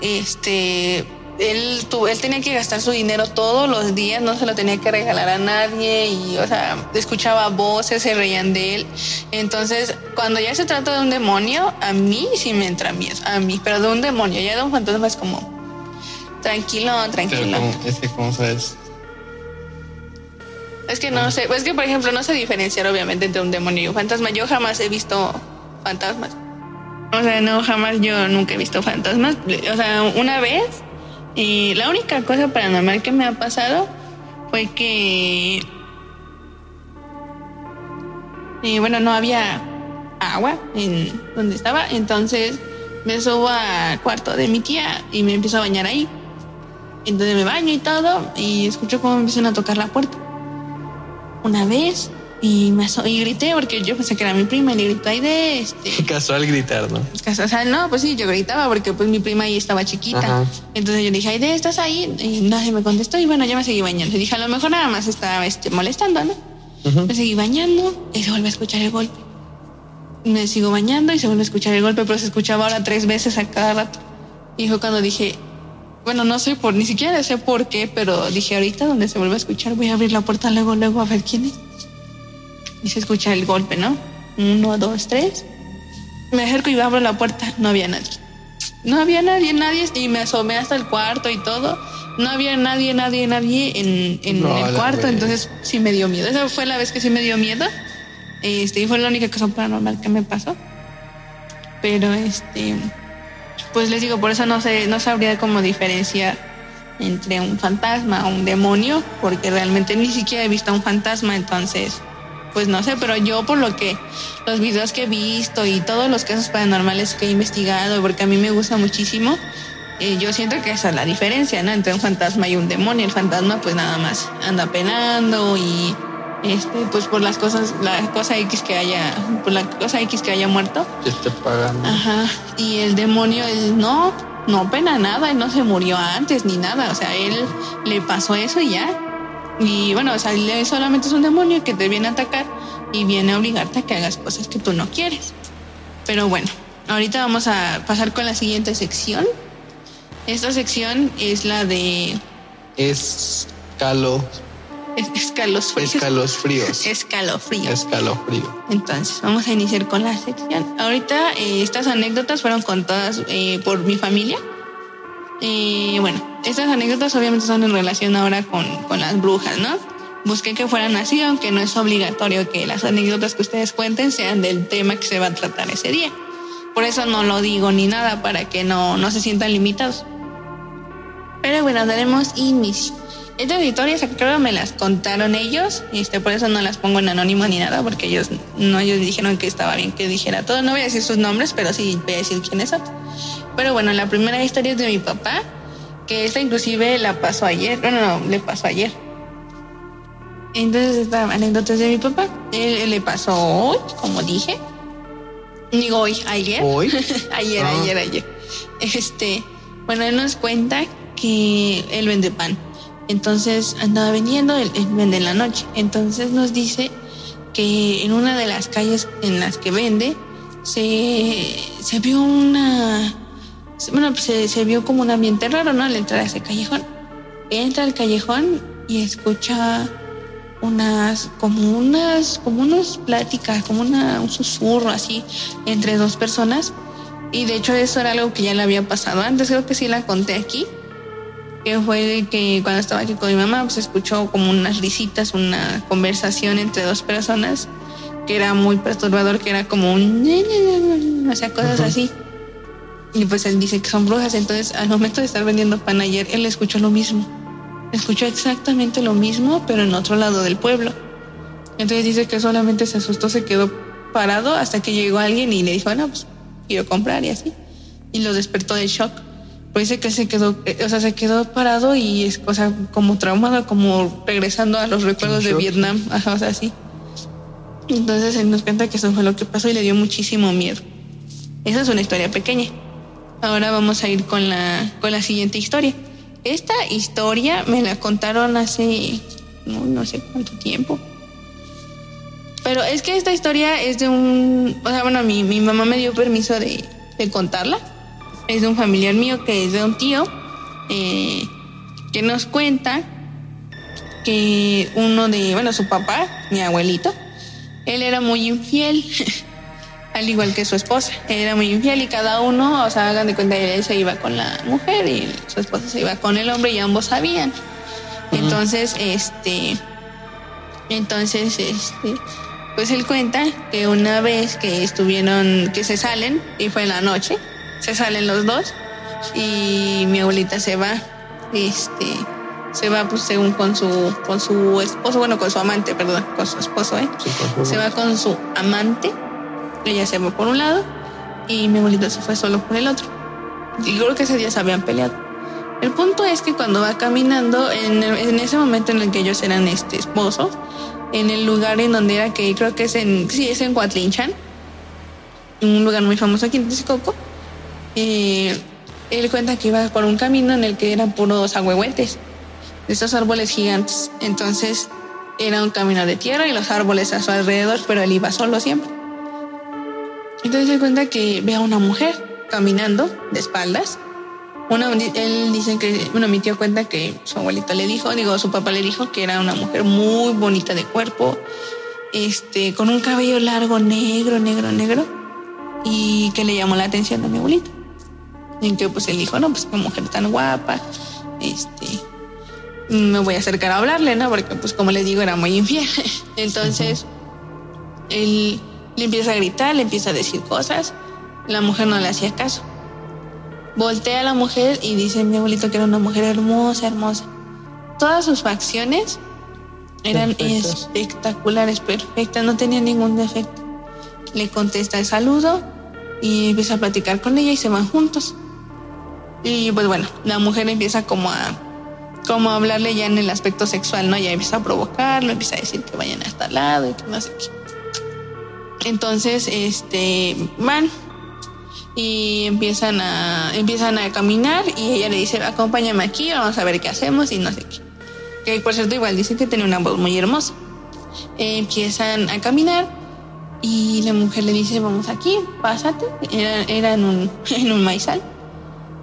Este, él, tu- él tenía que gastar su dinero todos los días, no se lo tenía que regalar a nadie y, o sea, escuchaba voces, se reían de él. Entonces, cuando ya se trata de un demonio, a mí sí me entra miedo, a mí, pero de un demonio, ya de un fantasma es como, tranquilo, tranquilo. es que como sabes Es que no sé, es que por ejemplo no sé diferenciar obviamente entre un demonio y un fantasma. Yo jamás he visto fantasmas. O sea, no, jamás yo nunca he visto fantasmas. O sea, una vez, la única cosa paranormal que me ha pasado fue que. Y bueno, no había agua en donde estaba, entonces me subo al cuarto de mi tía y me empiezo a bañar ahí. Entonces me baño y todo, y escucho cómo me empiezan a tocar la puerta una vez y me y grité porque yo pensé que era mi prima y le grito Aide, este, Casual gritar, ¿no? o sea, no, pues sí, yo gritaba porque pues mi prima ahí estaba chiquita. Ajá. Entonces yo le dije, Aide, ¿estás ahí? Y nadie me contestó y bueno, ya me seguí bañando. Le dije, a lo mejor nada más estaba este, molestando, ¿no? Ujú. Me seguí bañando y se vuelve a escuchar el golpe. Me sigo bañando y se vuelve a escuchar el golpe, pero se escuchaba ahora tres veces a cada rato. Y fue cuando dije, bueno, no sé por, ni siquiera sé por qué, pero dije, ahorita donde se vuelve a escuchar, voy a abrir la puerta luego, luego a ver quién es. Y se escucha el golpe, ¿no? Uno, dos, tres. Me acerco y abro la puerta, no había nadie. No había nadie, nadie, y me asomé hasta el cuarto y todo. No había nadie, nadie, nadie en, en No, el cuarto, vez. entonces sí me dio miedo. Esa fue la vez que sí me dio miedo. Este, y fue la única cosa paranormal que me pasó. Pero este, pues les digo, por eso no sé, no sabría cómo diferenciar entre un fantasma o un demonio, porque realmente ni siquiera he visto a un fantasma, entonces, pues no sé, pero yo por lo que los videos que he visto y todos los casos paranormales que he investigado, porque a mí me gusta muchísimo, eh, yo siento que esa es la diferencia, ¿no? Entre un fantasma y un demonio. El fantasma pues nada más anda penando y este, pues por las cosas, la cosa X que haya, por la cosa X que haya muerto. Que esté pagando. Ajá. Y el demonio, él no, no pena nada, él no se murió antes ni nada. O sea, él le pasó eso y ya. Y bueno, o sea, solamente es un demonio que te viene a atacar y viene a obligarte a que hagas cosas que tú no quieres. Pero bueno, ahorita vamos a pasar con la siguiente sección. Esta sección es la de Escalo, es- escalofríos. escalofríos. Escalofríos. Escalofrío. Entonces, vamos a iniciar con la sección. Ahorita eh, estas anécdotas fueron contadas eh, por mi familia. Eh, bueno, estas anécdotas obviamente son en relación ahora con, con las brujas, ¿no? Busqué que fueran así, aunque no es obligatorio que las anécdotas que ustedes cuenten sean del tema que se va a tratar ese día. Por eso no lo digo ni nada, para que no, no se sientan limitados. Pero bueno, daremos inicio. Estas historias creo me las contaron ellos, este, por eso no las pongo en anónimo ni nada, porque ellos no ellos dijeron que estaba bien que dijera todo. No voy a decir sus nombres, pero sí voy a decir quiénes son. Pero bueno, la primera historia es de mi papá, que esta inclusive la pasó ayer. Bueno, no, le pasó ayer. Entonces esta anécdota es de mi papá. Él, él le pasó hoy, como dije. Digo hoy, ayer. Hoy. ayer, Ah. ayer, ayer. Este, bueno, él nos cuenta que él vende pan. Entonces andaba vendiendo, él, él vende en la noche. Entonces nos dice que en una de las calles en las que vende se, se vio una. Bueno, pues se, se vio como un ambiente raro, ¿no? Al entrar a ese callejón. Entra al callejón y escucha unas, como unas, como unas pláticas, como una, un susurro así entre dos personas. Y de hecho eso era algo que ya le había pasado antes, creo que sí la conté aquí, que fue que cuando estaba aquí con mi mamá, pues escuchó como unas risitas, una conversación entre dos personas que era muy perturbador, que era como un... O sea, cosas Ujú. así. Y pues él dice que son brujas, entonces al momento de estar vendiendo pan ayer, él escuchó lo mismo. Escuchó exactamente lo mismo, pero en otro lado del pueblo. Entonces dice que solamente se asustó, se quedó parado hasta que llegó alguien y le dijo, no, pues quiero comprar y así. Y lo despertó del shock. Pues dice que se quedó, eh, o sea, se quedó parado y es, o sea, como traumado, como regresando a los recuerdos de. Vietnam, ajá, o sea, así. Entonces él nos cuenta que eso fue lo que pasó y le dio muchísimo miedo. Esa es una historia pequeña. Ahora vamos a ir con la, con la siguiente historia. Esta historia me la contaron hace no, no sé cuánto tiempo. Pero es que esta historia es de un... O sea, bueno, mi, mi mamá me dio permiso de, de contarla. Es de un familiar mío que es de un tío eh, que nos cuenta que uno de, bueno, su papá, mi abuelito, él era muy infiel, al igual que su esposa, era muy infiel y cada uno, o sea, hagan de cuenta él se iba con la mujer y su esposa se iba con el hombre y ambos sabían. Entonces, este, entonces, este, pues él cuenta que una vez que estuvieron, que se salen, y fue en la noche, se salen los dos y mi abuelita se va, este, se va pues según con su, con su esposo, bueno, con su amante, perdón, con su esposo, ¿eh? Sí. Se va con su amante, ella se va por un lado y mi abuelita se fue solo por el otro. Y creo que ese día se habían peleado. El punto es que cuando va caminando, en, en ese momento en el que ellos eran este, esposos, en el lugar en donde era que creo que es en, sí, es en Coatlinchan, un lugar muy famoso aquí en Texcoco, eh, él cuenta que iba por un camino en el que eran puros agüehuetes, estos árboles gigantes. Entonces era un camino de tierra y los árboles a su alrededor, pero él iba solo siempre. Entonces se cuenta que ve a una mujer caminando de espaldas. Una, él dice que, bueno, mi tío cuenta que su abuelita le dijo, digo, su papá le dijo que era una mujer muy bonita de cuerpo, este, con un cabello largo, negro, negro, negro, y que le llamó la atención a mi abuelita. En que pues él dijo, no, pues qué mujer tan guapa, este, me voy a acercar a hablarle, ¿no? Porque pues como les digo, era muy infiel. Entonces, él le empieza a gritar, le empieza a decir cosas, la mujer no le hacía caso. Voltea a la mujer y dice mi abuelito que era una mujer hermosa, hermosa. Todas sus facciones eran espectaculares, perfectas, no tenía ningún defecto. Le contesta el saludo y empieza a platicar con ella y se van juntos. Y pues bueno, la mujer empieza como a como a hablarle ya en el aspecto sexual, ¿no? Ya empieza a provocarlo, empieza a decir que vayan hasta al lado y que no sé qué. Entonces, este, van y empiezan a, empiezan a caminar y ella le dice, acompáñame aquí, vamos a ver qué hacemos y no sé qué. Que por cierto igual dice que tiene una voz muy hermosa. empiezan a caminar y la mujer le dice, vamos aquí, pásate. Era, era en, un, en un maizal.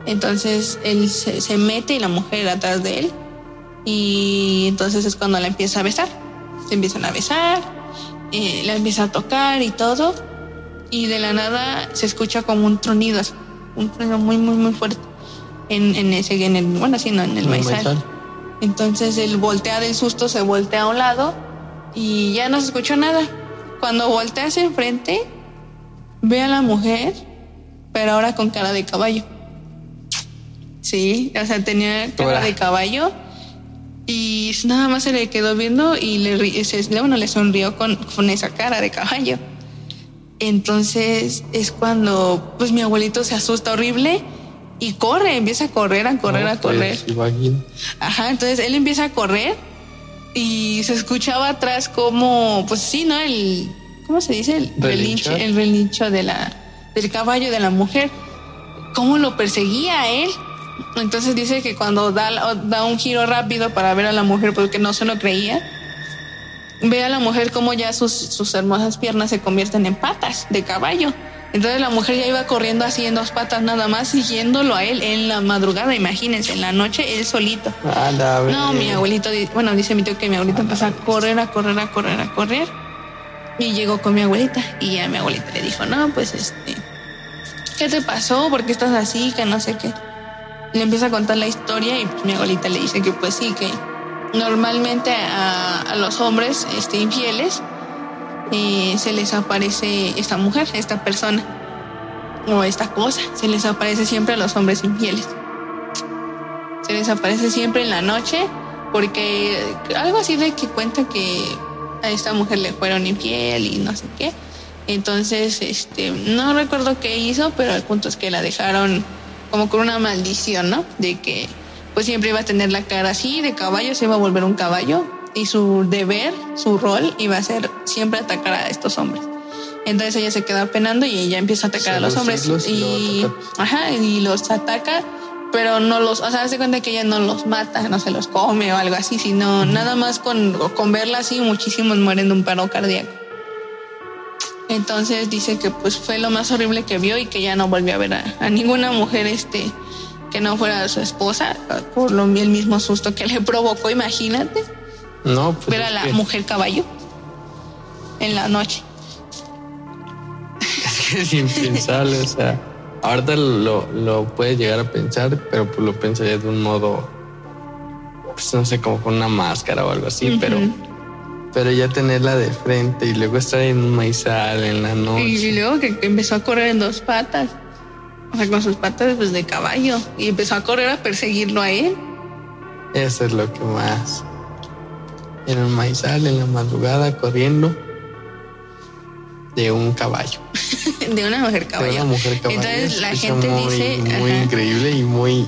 Entonces él se, se, mete y la mujer atrás de él. Y entonces es cuando la empieza a besar. Se empiezan a besar, eh, la empieza a tocar y todo. Y de la nada se escucha como un tronido, un tronido muy, muy, muy fuerte. En, en ese, en el, bueno, sí, no, en el, maizal. maizal. Entonces él voltea del susto, se voltea a un lado y ya no se escuchó nada. Cuando voltea hacia enfrente, ve a la mujer, pero ahora con cara de caballo. Sí, o sea, tenía cara de caballo y nada más se le quedó viendo y le, se, bueno, le sonrió con, con esa cara de caballo. Entonces es cuando pues mi abuelito se asusta horrible y corre, empieza a correr, a correr, no, a correr. Pues, Ajá, entonces él empieza a correr y se escuchaba atrás como, pues sí, ¿no? El, ¿cómo se dice? El relincho, el relincho de la, del caballo de la mujer. ¿Cómo lo perseguía él? Entonces dice que cuando da, da un giro rápido para ver a la mujer, porque no se lo creía, ve a la mujer como ya sus, sus hermosas piernas se convierten en patas de caballo. Entonces la mujer ya iba corriendo así en dos patas nada más, siguiéndolo a él en la madrugada, imagínense, en la noche él solito. No, mi abuelito, bueno, dice mi tío que mi abuelito empezó a correr, a correr, a correr, a correr. Y llegó con mi abuelita y ya mi abuelita le dijo, no, pues este, ¿qué te pasó? ¿Por qué estás así? Que no sé qué le empieza a contar la historia y mi abuelita le dice que pues sí, que normalmente a, los hombres este, infieles eh, se les aparece esta mujer, esta persona o esta cosa, se les aparece siempre a los hombres infieles. Se les aparece siempre en la noche porque algo así de que cuenta que a esta mujer le fueron infiel y no sé qué. Entonces, este, no recuerdo qué hizo, pero el punto es que la dejaron como con una maldición, ¿no? De que pues siempre iba a tener la cara así, de caballo, se iba a volver un caballo y su deber, su rol iba a ser siempre atacar a estos hombres. Entonces ella se queda penando y ella empieza a atacar a los hombres y, ajá, y los ataca, pero no los, o sea, hace cuenta que ella no los mata, no se los come o algo así, sino nada más con, con verla así, muchísimos mueren de un paro cardíaco. Entonces dice que pues fue lo más horrible que vio y que ya no volvió a ver a, a ninguna mujer este que no fuera su esposa por lo el mismo susto que le provocó, imagínate. No, pues ver a la que, mujer caballo en la noche. Es que sin pensarlo, o sea, ahorita lo, lo puedes llegar a pensar, pero pues lo pensaría de un modo, pues no sé, como con una máscara o algo así, uh -huh. pero pero ya tenerla de frente y luego estar en un maizal en la noche. Y, luego que, empezó a correr en dos patas, o sea, con sus patas pues, de caballo, y empezó a correr a perseguirlo a él. Eso es lo que más. En un maizal, en la madrugada, corriendo de un caballo. de una mujer caballo. De una mujer caballo. Entonces la gente muy, dice. Muy ajá. increíble y muy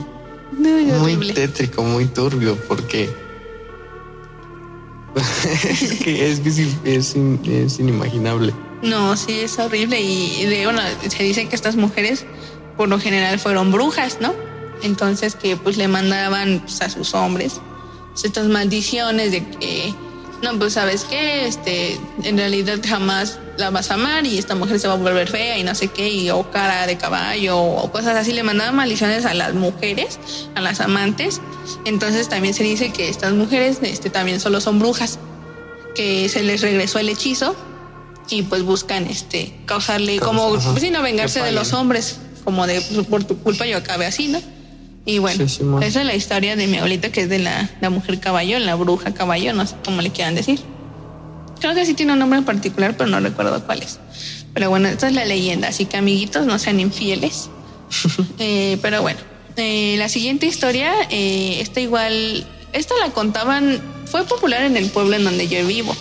No, muy horrible. tétrico, muy turbio, porque que, es, es, es es inimaginable. No, sí, es horrible. Y y de, bueno, se dice que estas mujeres por lo general fueron brujas, ¿no? Entonces que pues le mandaban pues, a sus hombres pues, estas maldiciones de que, no, pues sabes qué, este, en realidad jamás la vas a amar y esta mujer se va a volver fea y no sé qué, y o cara de caballo o cosas así. Le mandaban maldiciones a las mujeres, a las amantes. Entonces también se dice que estas mujeres este, también solo son brujas, que se les regresó el hechizo y pues buscan este causarle como pues, sí, no vengarse Que de los hombres como de por tu culpa yo acabé así no y bueno Sí, esa es la historia de mi abuelita que es de la, la mujer caballo la bruja caballo no sé cómo le quieran decir. Creo que sí tiene un nombre en particular pero no recuerdo cuál es. Pero bueno esta es la leyenda así que amiguitos no sean infieles. Eh, pero bueno eh, la siguiente historia eh, esta igual esta la contaban fue popular en el pueblo en donde yo vivo.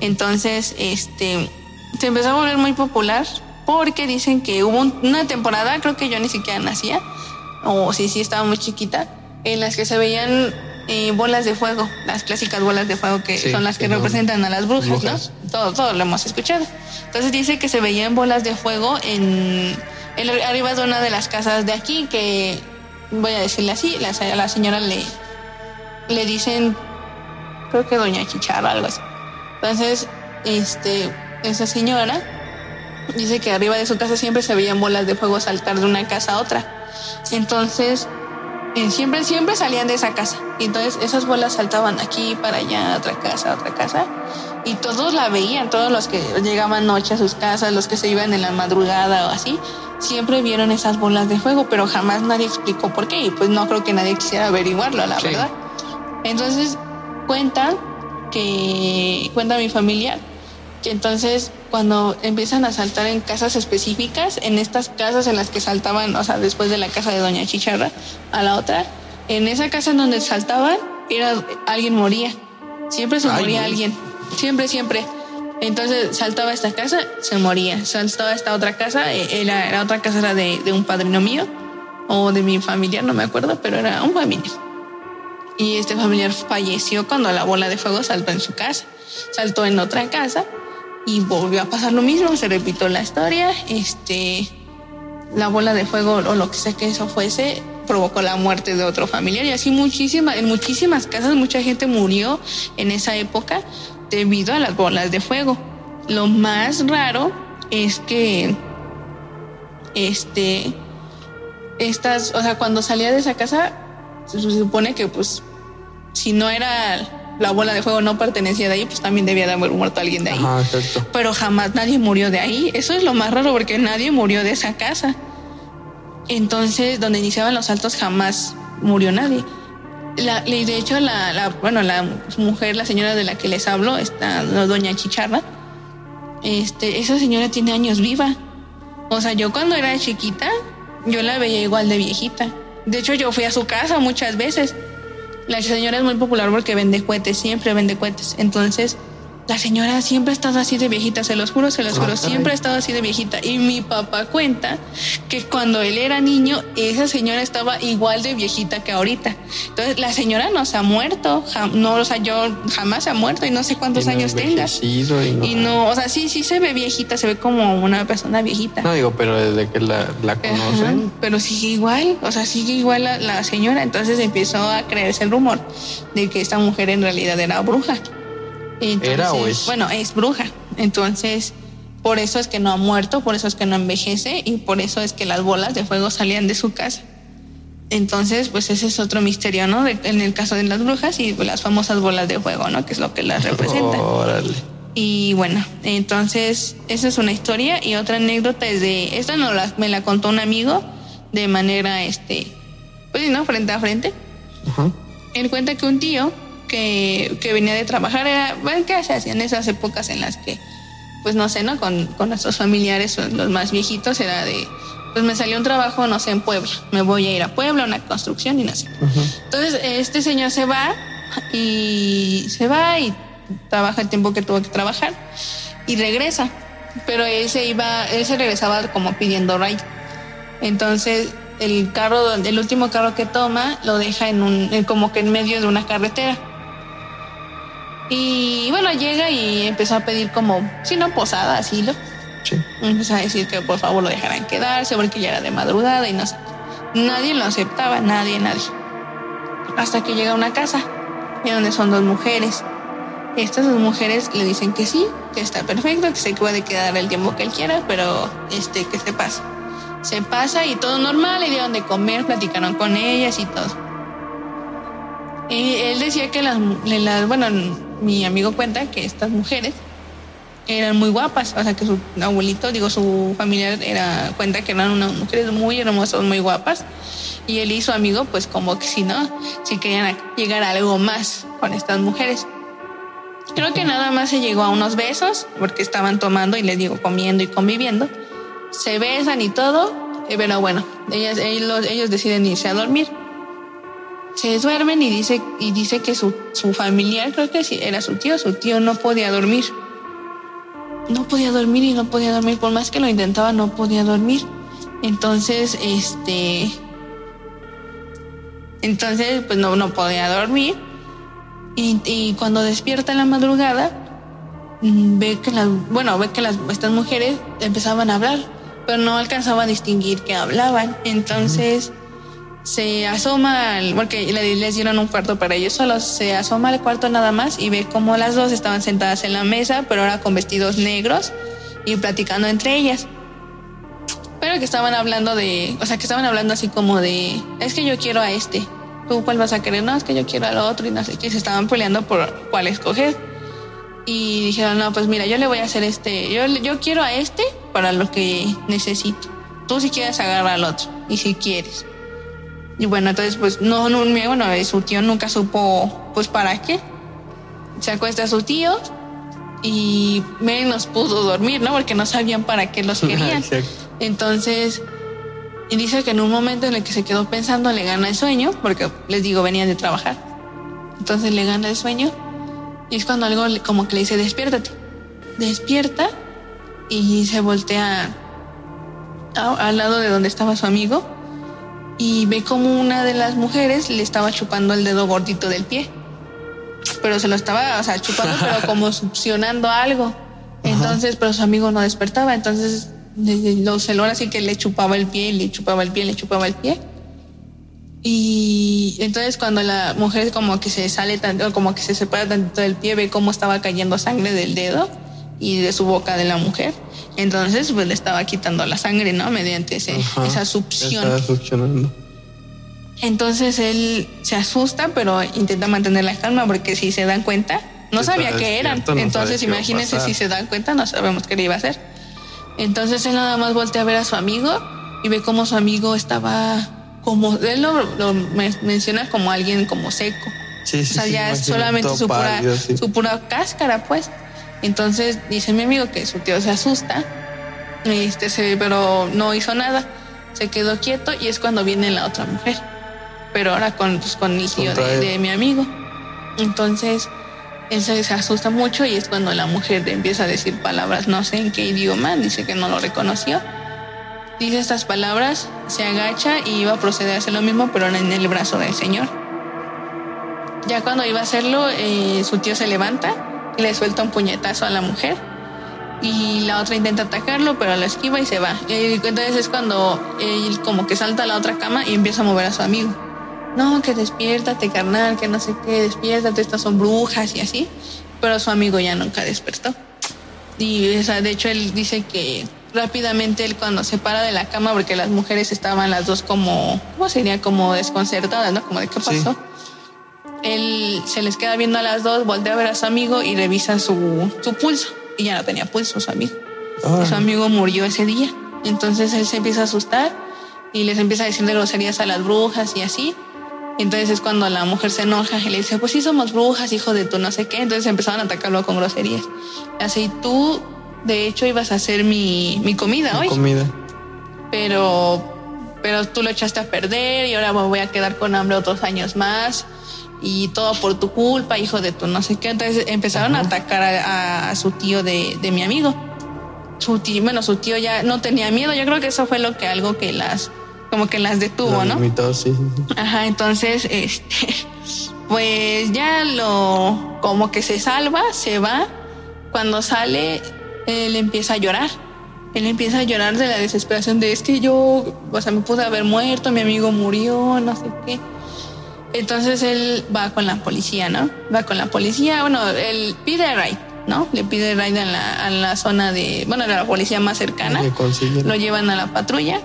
Entonces, este, se empezó a volver muy popular porque dicen que hubo un- una temporada, creo que yo ni siquiera nacía, o sí, sí, estaba muy chiquita, en las que se veían eh, bolas de fuego, las clásicas bolas de fuego que Sí, son las que son representan a las brujas, brujas. ¿no? Todo, todo lo hemos escuchado. Entonces dice que se veían bolas de fuego en, en arriba de una de las casas de aquí, que voy a decirle así, la, la señora le, le dicen, creo que doña Chicharra, algo así. Entonces, este, esa señora dice que arriba de su casa siempre se veían bolas de fuego saltar de una casa a otra. Entonces, eh, siempre, siempre salían de esa casa. Y entonces esas bolas saltaban aquí, para allá, a otra casa, a otra casa. Y todos la veían, todos los que llegaban noche a sus casas, los que se iban en la madrugada o así, siempre vieron esas bolas de fuego, pero jamás nadie explicó por qué. Y pues no creo que nadie quisiera averiguarlo, la Sí. verdad. Entonces, cuentan que, cuenta mi familia, que entonces cuando empiezan a saltar en casas específicas, en estas casas en las que saltaban, o sea, después de la casa de Doña Chicharra a la otra, en esa casa en donde saltaban, era, alguien moría. Siempre se Ay, moría no. alguien. Siempre, siempre. Entonces saltaba esta casa, se moría. Saltaba esta otra casa, eh, era, la otra casa era de, de un padrino mío o de mi familiar, no me acuerdo, pero era un familiar. Y este familiar falleció cuando la bola de fuego saltó en su casa. Saltó en otra casa y volvió a pasar lo mismo. Se repitió la historia. Este, la bola de fuego o lo que sea que eso fuese provocó la muerte de otro familiar y así muchísimas en muchísimas casas mucha gente murió en esa época debido a las bolas de fuego. Lo más raro es que este estas, o sea, cuando salía de esa casa se supone que pues si no era la bola de fuego no pertenecía de ahí, pues también debía de haber muerto alguien de ahí. Ajá, exacto. Pero jamás nadie murió de ahí. Eso es lo más raro porque nadie murió de esa casa. Entonces, donde iniciaban los saltos jamás murió nadie. La, de hecho, la, la- bueno, la mujer, la señora de la que les hablo, esta la doña Chicharra, este, esa señora tiene años viva. O sea, yo cuando era chiquita, yo la veía igual de viejita. De hecho, yo fui a su casa muchas veces. La señora es muy popular porque vende cohetes, siempre vende cohetes. Entonces, la señora siempre ha estado así de viejita, se los juro, se los Ah, juro, siempre ha estado así de viejita. Y mi papá cuenta que cuando él era niño, esa señora estaba igual de viejita que ahorita. Entonces, la señora no se ha muerto, no, o sea, yo jamás se ha muerto y no sé cuántos no años tenga. Y no, Y no, o sea, sí, sí se ve viejita, se ve como una persona viejita. No digo, pero desde que la, la Ajá, conocen. pero sigue igual, o sea, sigue igual la, la señora. Entonces empezó a creerse el rumor de que esta mujer en realidad era bruja. Entonces, ¿Era o es? Bueno, es bruja. Entonces, por eso es que no ha muerto, por eso es que no envejece y por eso es que las bolas de fuego salían de su casa. Entonces, pues ese es otro misterio, ¿no? De- en el caso de las brujas y las famosas bolas de fuego, ¿no? Que es lo que las representa. Órale. Y bueno, entonces esa es una historia y otra anécdota es de, esta no la, me la contó un amigo de manera, este, pues ¿no? Frente a frente. Ajá. Él cuenta que un tío que, que venía de trabajar era, bueno, ¿qué se hacían esas épocas en las que, pues no sé, ¿no? Con, con nuestros familiares, los más viejitos, era de, pues me salió un trabajo, no sé, en Puebla, me voy a ir a Puebla, una construcción y no sé. Entonces, este señor se va y se va y trabaja el tiempo que tuvo que trabajar y regresa. Pero él se iba, él se regresaba como pidiendo ride. Entonces, el carro, el último carro que toma, lo deja en un, como que en medio de una carretera. Y bueno, llega y empezó a pedir como, si no posada, asilo. Sí. Empezó a decir que por favor lo dejaran quedarse porque ya era de madrugada y no sé. Nadie lo aceptaba, nadie, nadie. Hasta que llega a una casa y donde son dos mujeres. Estas dos mujeres le dicen que sí, que está perfecto, que se puede quedar el tiempo que él quiera, pero este, que se pasa. Se pasa y todo normal, le dieron de comer, platicaron con ellas y todo. Y él decía que las, las, bueno, mi amigo cuenta que estas mujeres eran muy guapas, o sea que su abuelito, digo, su familiar era, cuenta que eran unas mujeres muy hermosas, muy guapas, y él y su amigo, pues como que si no, si querían llegar a algo más con estas mujeres. Creo que nada más se llegó a unos besos, porque estaban tomando y les digo, comiendo y conviviendo. Se besan y todo, pero bueno, ellas, ellos, ellos deciden irse a dormir. Se duermen y dice, y dice que su, su familiar, creo que era su tío, su tío no podía dormir. No podía dormir y no podía dormir, por más que lo intentaba, no podía dormir. Entonces, este. Entonces, pues no, no podía dormir y, cuando despierta en la madrugada, ve que las, bueno, ve que las, estas mujeres empezaban a hablar, pero no alcanzaba a distinguir que hablaban. Entonces se asoma, al, porque les dieron un cuarto para ellos solos, se asoma al cuarto nada más y ve como las dos estaban sentadas en la mesa, pero ahora con vestidos negros y platicando entre ellas. Pero que estaban hablando de, o sea, que estaban hablando así como de, es que yo quiero a este, tú cuál vas a querer, no, es que yo quiero al otro y no sé qué, se estaban peleando por cuál escoger. Y dijeron, no, pues mira, yo le voy a hacer este, yo, yo quiero a este para lo que necesito. Tú si quieres agarrar al otro, y si quieres. Y bueno, entonces pues no, no, bueno, su tío nunca supo pues para qué. Se acuesta a su tío y menos pudo dormir, ¿no? Porque no sabían para qué los querían. Entonces y dice que en un momento en el que se quedó pensando le gana el sueño, porque les digo, venían de trabajar. Entonces le gana el sueño y es cuando algo como que le dice, despiértate. Despierta y se voltea al lado de donde estaba su amigo y ve como una de las mujeres le estaba chupando el dedo gordito del pie. Pero se lo estaba, o sea, chupando, pero como succionando algo. Entonces, pero su amigo no despertaba. Entonces lo celó así que le chupaba el pie, le chupaba el pie, le chupaba el pie. Y entonces cuando la mujer como que se sale tanto, como que se separa tanto del pie, ve cómo estaba cayendo sangre del dedo y de su boca de la mujer. Entonces pues le estaba quitando la sangre, ¿no? Mediante ese, esa succión. Entonces él se asusta, pero intenta mantener la calma porque si se dan cuenta, no sabía qué eran. Entonces imagínense si se dan cuenta, no sabemos qué le iba a hacer. Entonces él nada más voltea a ver a su amigo y ve cómo su amigo estaba como, él lo, menciona como alguien como seco. Sí, o sea, ya es solamente su pura, su pura cáscara, pues. Entonces dice mi amigo que su tío se asusta, este, se, pero no hizo nada, se quedó quieto y es cuando viene la otra mujer, pero ahora con, pues, con el tío de, de mi amigo. Entonces él se, asusta mucho y es cuando la mujer empieza a decir palabras, no sé en qué idioma, dice que no lo reconoció. Dice estas palabras, se agacha y iba a proceder a hacer lo mismo, pero en el brazo del Señor. Ya cuando iba a hacerlo, eh, su tío se levanta le suelta un puñetazo a la mujer. Y la otra intenta atacarlo, pero lo esquiva y se va. Entonces es cuando él como que salta a la otra cama y empieza a mover a su amigo no, que despiértate, carnal, que no sé qué, despiértate, estas son brujas y así. Pero su amigo ya nunca despertó. Y o sea, de hecho él dice que rápidamente él cuando se para de la cama, porque las mujeres estaban las dos como, ¿cómo sería? Como desconcertadas, ¿no? Como de qué pasó. Él se les queda viendo a las dos, voltea a ver a su amigo y revisa su, su pulso. Y ya no tenía pulso su amigo. Su amigo murió ese día. Entonces él se empieza a asustar y les empieza a decir de groserías a las brujas y así. Entonces es cuando la mujer se enoja y le dice, pues sí somos brujas, hijo de tu no sé qué. Entonces empezaron a atacarlo con groserías. Así, tú de hecho ibas a hacer mi, mi comida hoy. Comida. Pero, pero tú lo echaste a perder y ahora me voy a quedar con hambre otros años más. Y todo por tu culpa, hijo de tu no sé qué. Entonces empezaron a atacar a, su tío de, de mi amigo. Su tío, bueno, su tío ya no tenía miedo. Yo creo que eso fue lo que algo que las como que las detuvo, ¿no? sí, sí. Ajá, entonces, este, pues ya lo, como que se salva, se va. Cuando sale, él empieza a llorar. Él empieza a llorar de la desesperación de es que yo, o sea, me pude haber muerto, mi amigo murió, no sé qué. Entonces él va con la policía, ¿no? Va con la policía, bueno, él pide ride, ¿no? Le pide ride a la, a la zona de, bueno, a la policía más cercana lo llevan a la patrulla,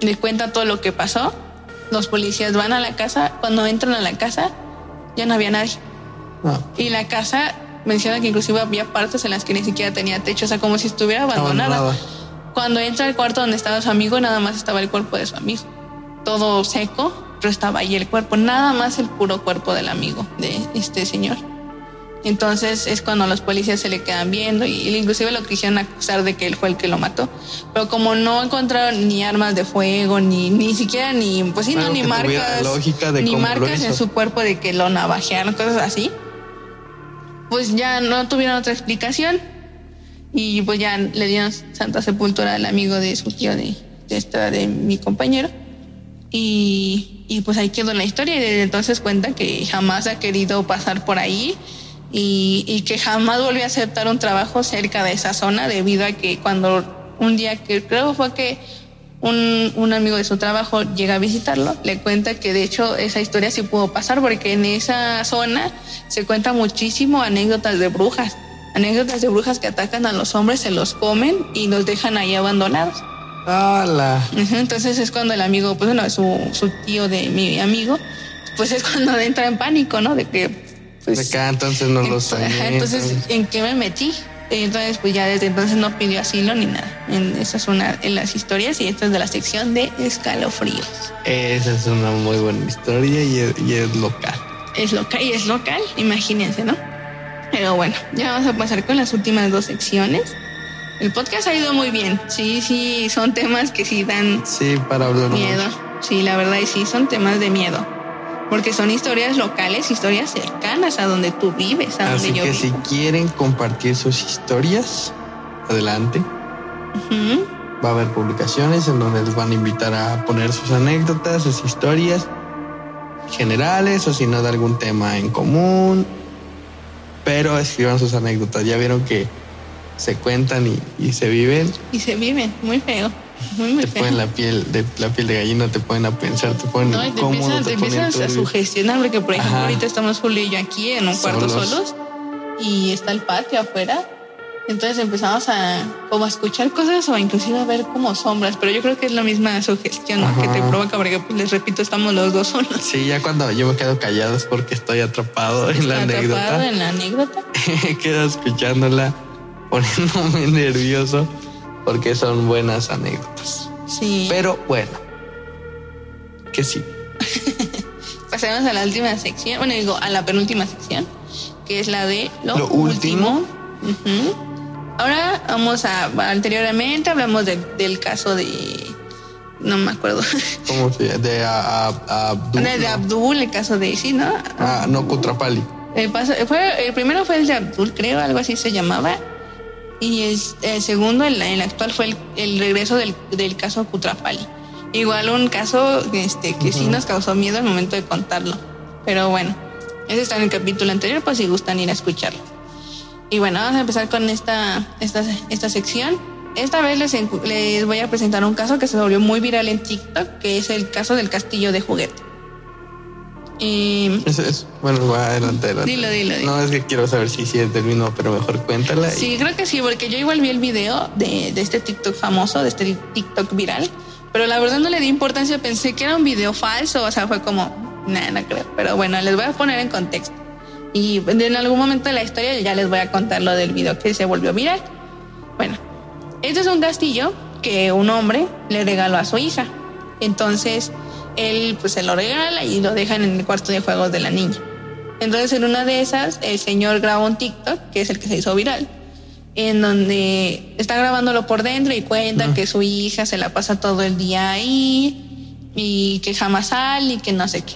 le cuenta todo lo que pasó, los policías van a la casa, cuando entran a la casa ya no había nadie. Ah, Y la casa menciona que inclusive había partes en las que ni siquiera tenía techo, o sea, como si estuviera abandonada. abandonada. Cuando entra al cuarto donde estaba su amigo, nada más estaba el cuerpo de su amigo. Todo seco, pero estaba ahí el cuerpo, nada más el puro cuerpo del amigo de este señor. Entonces es cuando los policías se le quedan viendo y inclusive lo quisieron acusar de que él fue el que lo mató. Pero como no encontraron ni armas de fuego, ni, ni siquiera ni, pues sí, no, Algo ni marcas, lógica de ni marcas en su cuerpo de que lo navajearon, cosas así. Pues ya no tuvieron otra explicación y pues ya le dieron santa sepultura al amigo de su tío de, de esta de mi compañero y, pues ahí quedó la historia y desde entonces cuenta que jamás ha querido pasar por ahí y, y que jamás volvió a aceptar un trabajo cerca de esa zona debido a que cuando un día que creo fue que un, un amigo de su trabajo llega a visitarlo, le cuenta que de hecho esa historia sí pudo pasar porque en esa zona se cuenta muchísimo anécdotas de brujas, anécdotas de brujas que atacan a los hombres, se los comen y los dejan ahí abandonados. ¡Hala! Entonces es cuando el amigo, pues bueno, su, su tío de mi amigo, pues es cuando entra en pánico, ¿no? De que, pues... De acá entonces no lo sabía. entonces, ¿en qué me metí? Y entonces, pues ya desde entonces no pidió asilo ni nada. En, esa es una de las historias y esta es de la sección de escalofríos. Esa es una muy buena historia y es, y es local. Es local y es local, imagínense, ¿no? Pero bueno, ya vamos a pasar con las últimas dos secciones. El podcast ha ido muy bien. Sí, sí, son temas que sí dan Sí, para hablar Miedo. Sí, la verdad, y sí, son temas de miedo. Porque son historias locales, historias cercanas a donde tú vives, a donde Así yo que si quieren compartir sus historias, adelante. Va a haber publicaciones en donde les van a invitar a poner sus anécdotas, sus historias generales o si no de algún tema en común. Pero escriban sus anécdotas. Ya vieron que se cuentan y, y se viven. Y se viven, muy feo. Muy, muy Te feo. ponen la piel de la piel de gallina, te ponen a pensar, te ponen No, y te empiezan, te te ponen empiezas a sugestionar, porque por ejemplo, Ajá. ahorita estamos Julio y yo aquí en un cuarto Solos. solos y está el patio afuera. Entonces empezamos a como a escuchar cosas o inclusive a ver como sombras, pero yo creo que es la misma sugestión ¿no? que te provoca, porque pues, les repito, estamos los dos solos. Sí, ya cuando yo me quedo callado es porque estoy atrapado en la Atrapado anécdota. en la anécdota. quedo escuchándola, poniéndome nervioso porque son buenas anécdotas. Sí. Pero bueno, que sí. Pasemos a la última sección, bueno, digo, a la penúltima sección, que es la de lo, Lo último. Ahora vamos a, anteriormente hablamos de- del caso de, no me acuerdo, ¿Cómo se llama? De a, a- a Abdul, de. Abdul, el caso de, sí, ¿no? Ah, no, Kutrapali. El, paso- fue, el primero fue el de Abdul, creo, algo así se llamaba. Y es- el segundo, el, el actual, fue el, el regreso del, del caso Cutrapali. Igual un caso este, que sí Ujú. nos causó miedo al momento de contarlo. Pero bueno, ese está en el capítulo anterior, pues si gustan ir a escucharlo. Y bueno, vamos a empezar con esta, esta, esta sección. Esta vez les, les voy a presentar un caso que se volvió muy viral en TikTok, que es el caso del castillo de juguete. Y Eso es. Bueno, va adelante, adelante. Dilo, dilo, dilo. No, es que quiero saber si sí terminó, pero mejor cuéntala. y- Sí, creo que sí, porque yo igual vi el video de, de este TikTok famoso, de este TikTok viral, pero la verdad no le di importancia, pensé que era un video falso, o sea, fue como, nah, no creo. Pero bueno, les voy a poner en contexto. Y en algún momento de la historia ya les voy a contar lo del video que se volvió viral. Bueno, este es un castillo que un hombre le regaló a su hija. Entonces, él pues se lo regala y lo dejan en el cuarto de juegos de la niña. Entonces, en una de esas, el señor graba un TikTok, que es el que se hizo viral, en donde está grabándolo por dentro y cuenta que su hija se la pasa todo el día ahí y que jamás sale y que no sé qué.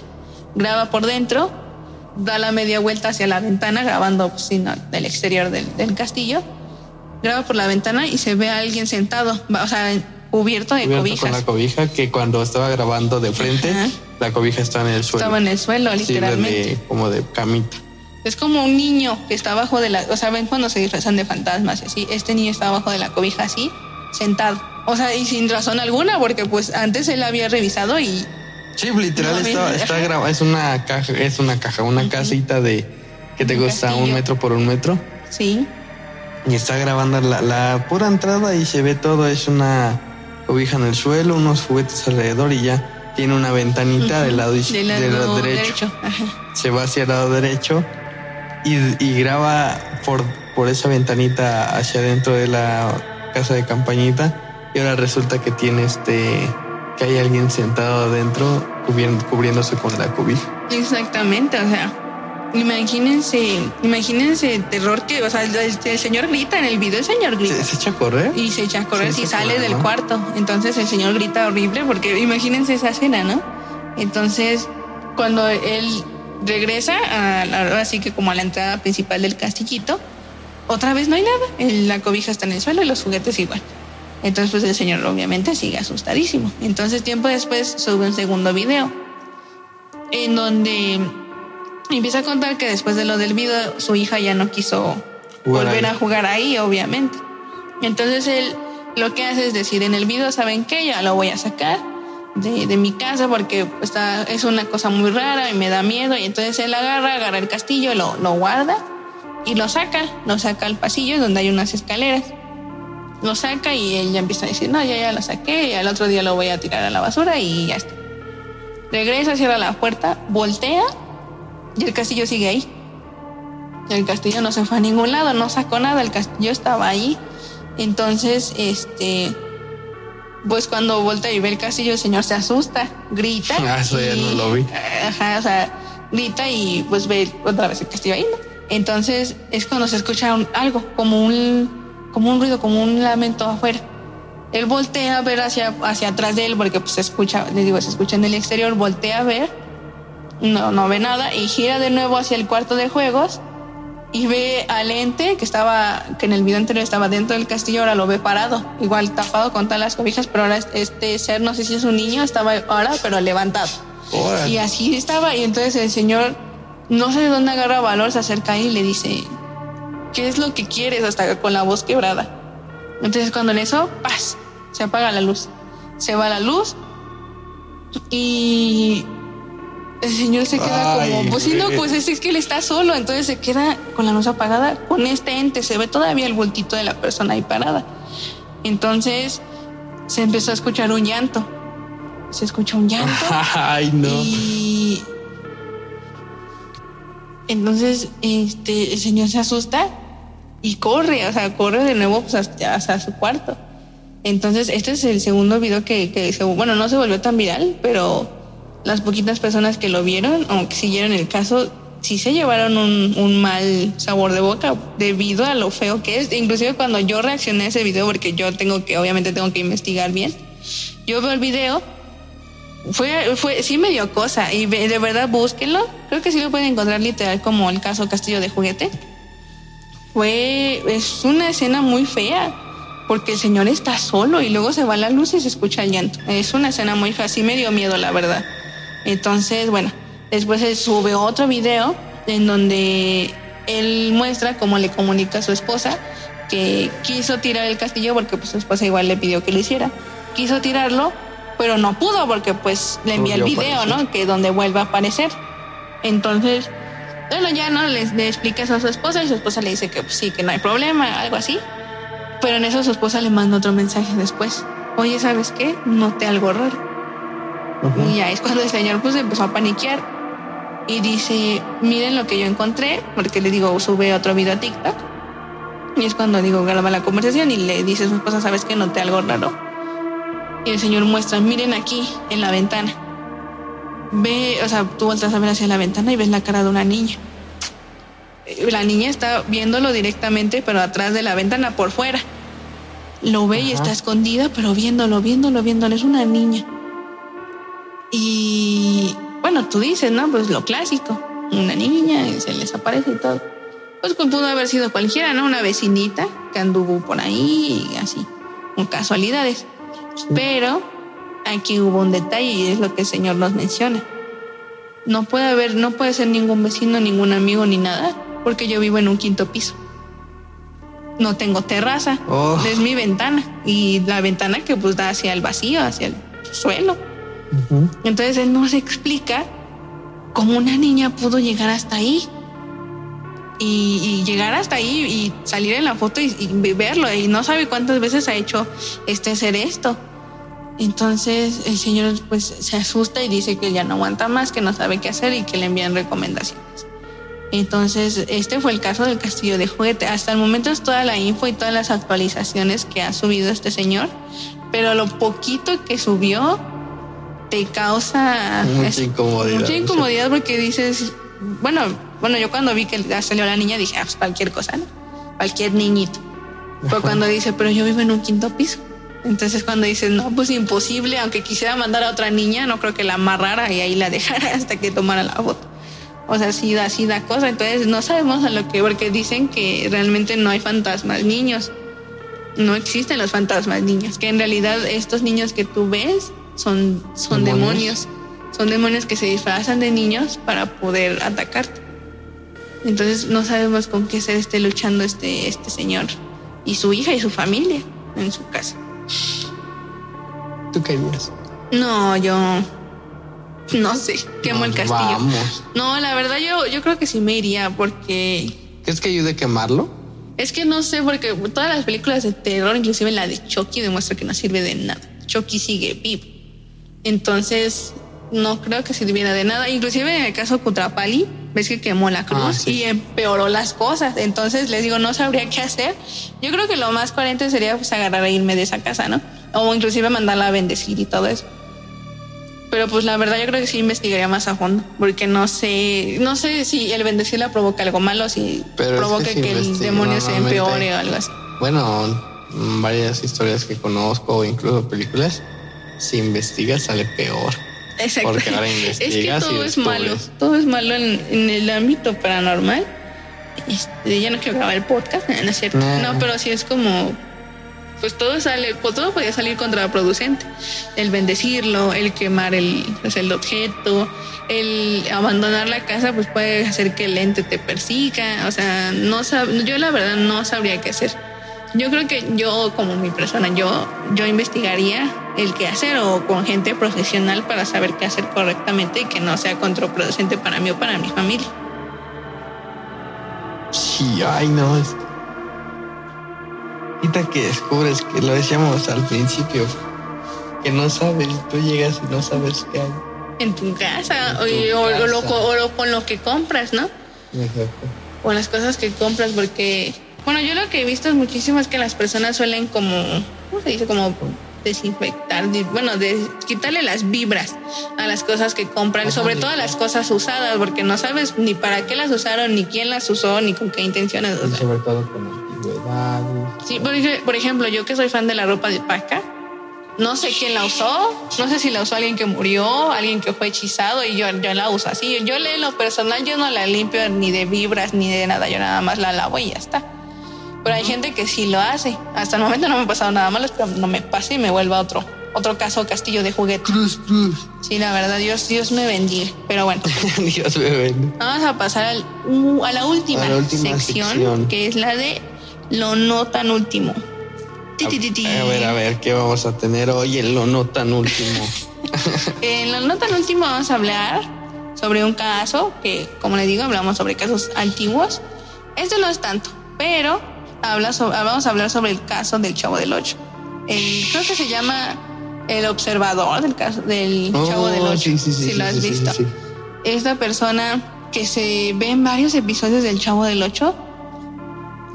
Graba por dentro, da la media vuelta hacia la ventana, grabando pues, sí, no, del exterior del, del castillo. Graba por la ventana y se ve a alguien sentado. O sea, cubierto de cubierto cobijas. con la cobija que cuando estaba grabando de frente, Ajá. la cobija estaba en el suelo. Estaba en el suelo, literalmente. de- como de camita. Es como un niño que está abajo de la. O sea, ven cuando se disfrazan de fantasmas así. Este niño está abajo de la cobija así, sentado. O sea, y sin razón alguna, porque pues antes él había revisado y. Sí, literal No, estaba, está ajá. grabado, es una caja, es una caja, una casita de que te Un gusta un castillo. metro por un metro. Sí. Y está grabando la, la pura entrada y se ve todo, es una cobija en el suelo, unos juguetes alrededor y ya tiene una ventanita del lado, Del lado, del lado derecho. Se va hacia el lado derecho y, y graba por, por esa ventanita hacia adentro de la casa de campañita y ahora resulta que tiene este que hay alguien sentado adentro cubriendo- cubriéndose con la cobija. Exactamente, o sea. Imagínense, imagínense el terror que, o sea, el, el señor grita en el video, el señor grita. ¿Se, se echa a correr? y se echa a correr se sale del ¿no? cuarto. Entonces el señor grita horrible porque imagínense esa escena, ¿no? Entonces, cuando él regresa, a, la- ahora sí que como a la entrada principal del castillito, otra vez no hay nada. El- La cobija está en el suelo y los juguetes igual. Entonces, pues el señor obviamente sigue asustadísimo. Entonces, tiempo después sube un segundo video en donde empieza a contar que después de lo del video, su hija ya no quiso Jugar volver ahí. a jugar ahí, obviamente. Entonces él lo que hace es decir en el video, ¿saben qué? Ya lo voy a sacar de, de mi casa porque está, es una cosa muy rara y me da miedo. Y entonces él agarra, agarra el castillo, lo, lo guarda y lo saca, lo saca al pasillo donde hay unas escaleras. Lo saca y él ya empieza a decir, no, ya, ya lo saqué y al otro día lo voy a tirar a la basura y ya está. Regresa, cierra la puerta, voltea y el castillo sigue ahí. El castillo no se fue a ningún lado, no sacó nada, el castillo estaba ahí. Entonces, este, pues cuando voltea y ve el castillo, el señor se asusta, grita. Ah, eso ya no lo vi. Ajá, o sea, grita y pues ve otra vez el castillo ahí, ¿no? Entonces es cuando se escucha un- algo, como un, como un ruido, como un lamento afuera. Él voltea a ver hacia, hacia atrás de él, porque pues se escucha, les digo, se escucha en el exterior, voltea a ver, no, no ve nada, y gira de nuevo hacia el cuarto de juegos y ve al ente que estaba, que en el video anterior estaba dentro del castillo, ahora lo ve parado, igual tapado con todas las cobijas, pero ahora este ser, no sé si es un niño, estaba ahora, pero levantado. Y así estaba, y entonces el señor, no sé de dónde agarra valor, se acerca y le dice, ¿qué es lo que quieres? Hasta con la voz quebrada. Entonces cuando en eso, ¡paz! Se apaga la luz. Se va la luz y el señor se queda Ay, como, pues sí, no, pues es, es que él está solo, entonces se queda con la luz apagada, con este ente, se ve todavía el bultito de la persona ahí parada. Entonces se empezó a escuchar un llanto. Se escucha un llanto. Ay, no. Y entonces este, el señor se asusta y corre, o sea, corre de nuevo pues, hasta, hasta su cuarto. Entonces, este es el segundo video que, que se- bueno, no se volvió tan viral, pero las poquitas personas que lo vieron o que siguieron el caso, sí se llevaron un, mal sabor de boca debido a lo feo que es. Inclusive cuando yo reaccioné a ese video, porque yo tengo que, obviamente tengo que investigar bien, yo veo el video fue, fue, sí me dio cosa y de verdad búsquenlo. Creo que sí lo pueden encontrar literal como el caso Castillo de Juguete. Fue, es una escena muy fea porque el señor está solo y luego se va la luz y se escucha el llanto. Es una escena muy fea, sí me dio miedo la verdad. Entonces, bueno, después se sube otro video en donde él muestra cómo le comunica a su esposa que quiso tirar el castillo porque pues su esposa igual le pidió que lo hiciera. Quiso tirarlo, pero no pudo porque pues le envía el video, aparecer. ¿no? Que donde vuelva a aparecer. Entonces, bueno, ya no le, le explica eso a su esposa y su esposa le dice que pues, sí, que no hay problema, algo así. Pero en eso su esposa le manda otro mensaje después. Oye, ¿sabes qué? Noté algo raro. Y ya es cuando el señor pues empezó a paniquear y dice, miren lo que yo encontré, porque le digo, sube otro video a TikTok. Y es cuando digo, graba la conversación y le dice a su esposa, ¿sabes qué? Noté algo raro. Y el señor muestra, miren aquí, en la ventana. Ve, o sea, tú volteas a ver hacia la ventana y ves la cara de una niña. Eh, La niña está viéndolo directamente, pero atrás de la ventana, por fuera. Lo ve y está escondida, pero viéndolo, viéndolo, viéndolo. Es una niña. Y bueno, tú dices, ¿no? Pues lo clásico. Una niña y se les aparece y todo. Pues pudo haber sido cualquiera, ¿no? Una vecinita que anduvo por ahí y así, con casualidades. Pero aquí hubo un detalle y es lo que el Señor nos menciona. No puede haber, no puede ser ningún vecino, ningún amigo ni nada, porque yo vivo en un quinto piso. No tengo terraza, Oh. es mi ventana y la ventana que pues da hacia el vacío, hacia el suelo. Entonces él nos explica cómo una niña pudo llegar hasta ahí. Y, llegar hasta ahí y salir en la foto y, y verlo. Y no sabe cuántas veces ha hecho este ser esto. Entonces el señor pues se asusta y dice que ya no aguanta más, que no sabe qué hacer y que le envían recomendaciones. Entonces este fue el caso del castillo de juguete. Hasta el momento es toda la info y todas las actualizaciones que ha subido este señor. Pero lo poquito que subió te causa Mucha incomodidad. mucha incomodidad porque dices, bueno, bueno, yo cuando vi que salió la niña dije, ah, pues cualquier cosa, ¿no? Cualquier niñito. Pero cuando dice, pero yo vivo en un quinto piso. Entonces cuando dices, no, pues imposible, aunque quisiera mandar a otra niña, no creo que la amarrara y ahí la dejara hasta que tomara la foto. O sea, sí da, sí da cosa. Entonces no sabemos a lo que, porque dicen que realmente no hay fantasmas niños. No existen los fantasmas niños. Que en realidad estos niños que tú ves son, son ¿Demonios? demonios. Son demonios que se disfrazan de niños para poder atacarte. Entonces no sabemos con qué ser esté luchando este, este señor y su hija y su familia en su casa. ¿Tú qué harías? No, yo no sé, quemo el castillo. Vamos. No, la verdad yo, yo creo que sí me iría porque ¿Crees que ayude a quemarlo? es que no sé, porque todas las películas de terror, inclusive la de Chucky, demuestra que no sirve de nada. Chucky sigue vivo. Entonces, no creo que sirviera de nada. Inclusive en el caso de Kutrapali, ves que quemó la cruz Ah, sí. y empeoró las cosas. Entonces, les digo, no sabría qué hacer. Yo creo que lo más coherente sería pues agarrar e irme de esa casa, ¿no? O inclusive mandarla a bendecir y todo eso. Pero pues la verdad yo creo que sí investigaría más a fondo, porque no sé, no sé si el bendecirla provoca algo malo, si Pero es que si que, el demonio se empeore o algo así. Bueno, varias historias que conozco o incluso películas, si investigas sale peor. Exacto. Porque ahora es que investigas todo es malo, todo es malo en, en el ámbito paranormal. Este, ya no quiero grabar el podcast, no es cierto. No, pero sí es como, pues todo sale, pues todo podría salir contraproducente. El bendecirlo, el quemar el, pues, el objeto, el abandonar la casa, pues puede hacer que el ente te persiga. O sea, no sab- yo la verdad no sabría qué hacer. Yo creo que yo, como mi persona, yo, yo investigaría el qué hacer o con gente profesional para saber qué hacer correctamente y que no sea contraproducente para mí o para mi familia. Sí, ay no. Ahorita que descubres que lo decíamos al principio, que no sabes, tú llegas y no sabes qué hay. En tu casa, En o, tu o- o lo- casa. o lo- con lo que compras, ¿no? Exacto. O las cosas que compras, porque, bueno, yo lo que he visto es muchísimo es que las personas suelen como, ¿cómo se dice? Como desinfectar, bueno, de quitarle las vibras a las cosas que compran, sobre todo a las cosas usadas, porque no sabes ni para qué las usaron, ni quién las usó, ni con qué intenciones. Y sobre todo con antigüedades. Sí, por, ej- por ejemplo, yo que soy fan de la ropa de paca, no sé quién la usó, no sé si la usó alguien que murió, alguien que fue hechizado y yo, yo la uso así. Yo en lo personal yo no la limpio ni de vibras ni de nada, yo nada más la lavo y ya está. Pero hay gente que sí lo hace. Hasta el momento no me ha pasado nada malo, pero no me pase y me vuelva otro otro caso castillo de juguete. Cruz, cruz. Sí, la verdad, Dios, Dios me bendiga. Pero bueno, Dios me bendiga. vamos a pasar al- uh, a la última, A la última sección, sección. que es la de lo no tan último. Ti, ti, ti, ti. A ver, a ver, ¿qué vamos a tener hoy en lo no tan último? En la nota al último vamos a hablar sobre un caso que, como les digo, hablamos sobre casos antiguos. Este no es tanto, pero habla sobre- vamos a hablar sobre el caso del Chavo del Ocho. El, creo que se llama El Observador del caso del Chavo del Oh, Ocho. sí, sí, sí, si lo has visto. Esta persona que se ve en varios episodios del Chavo del Ocho,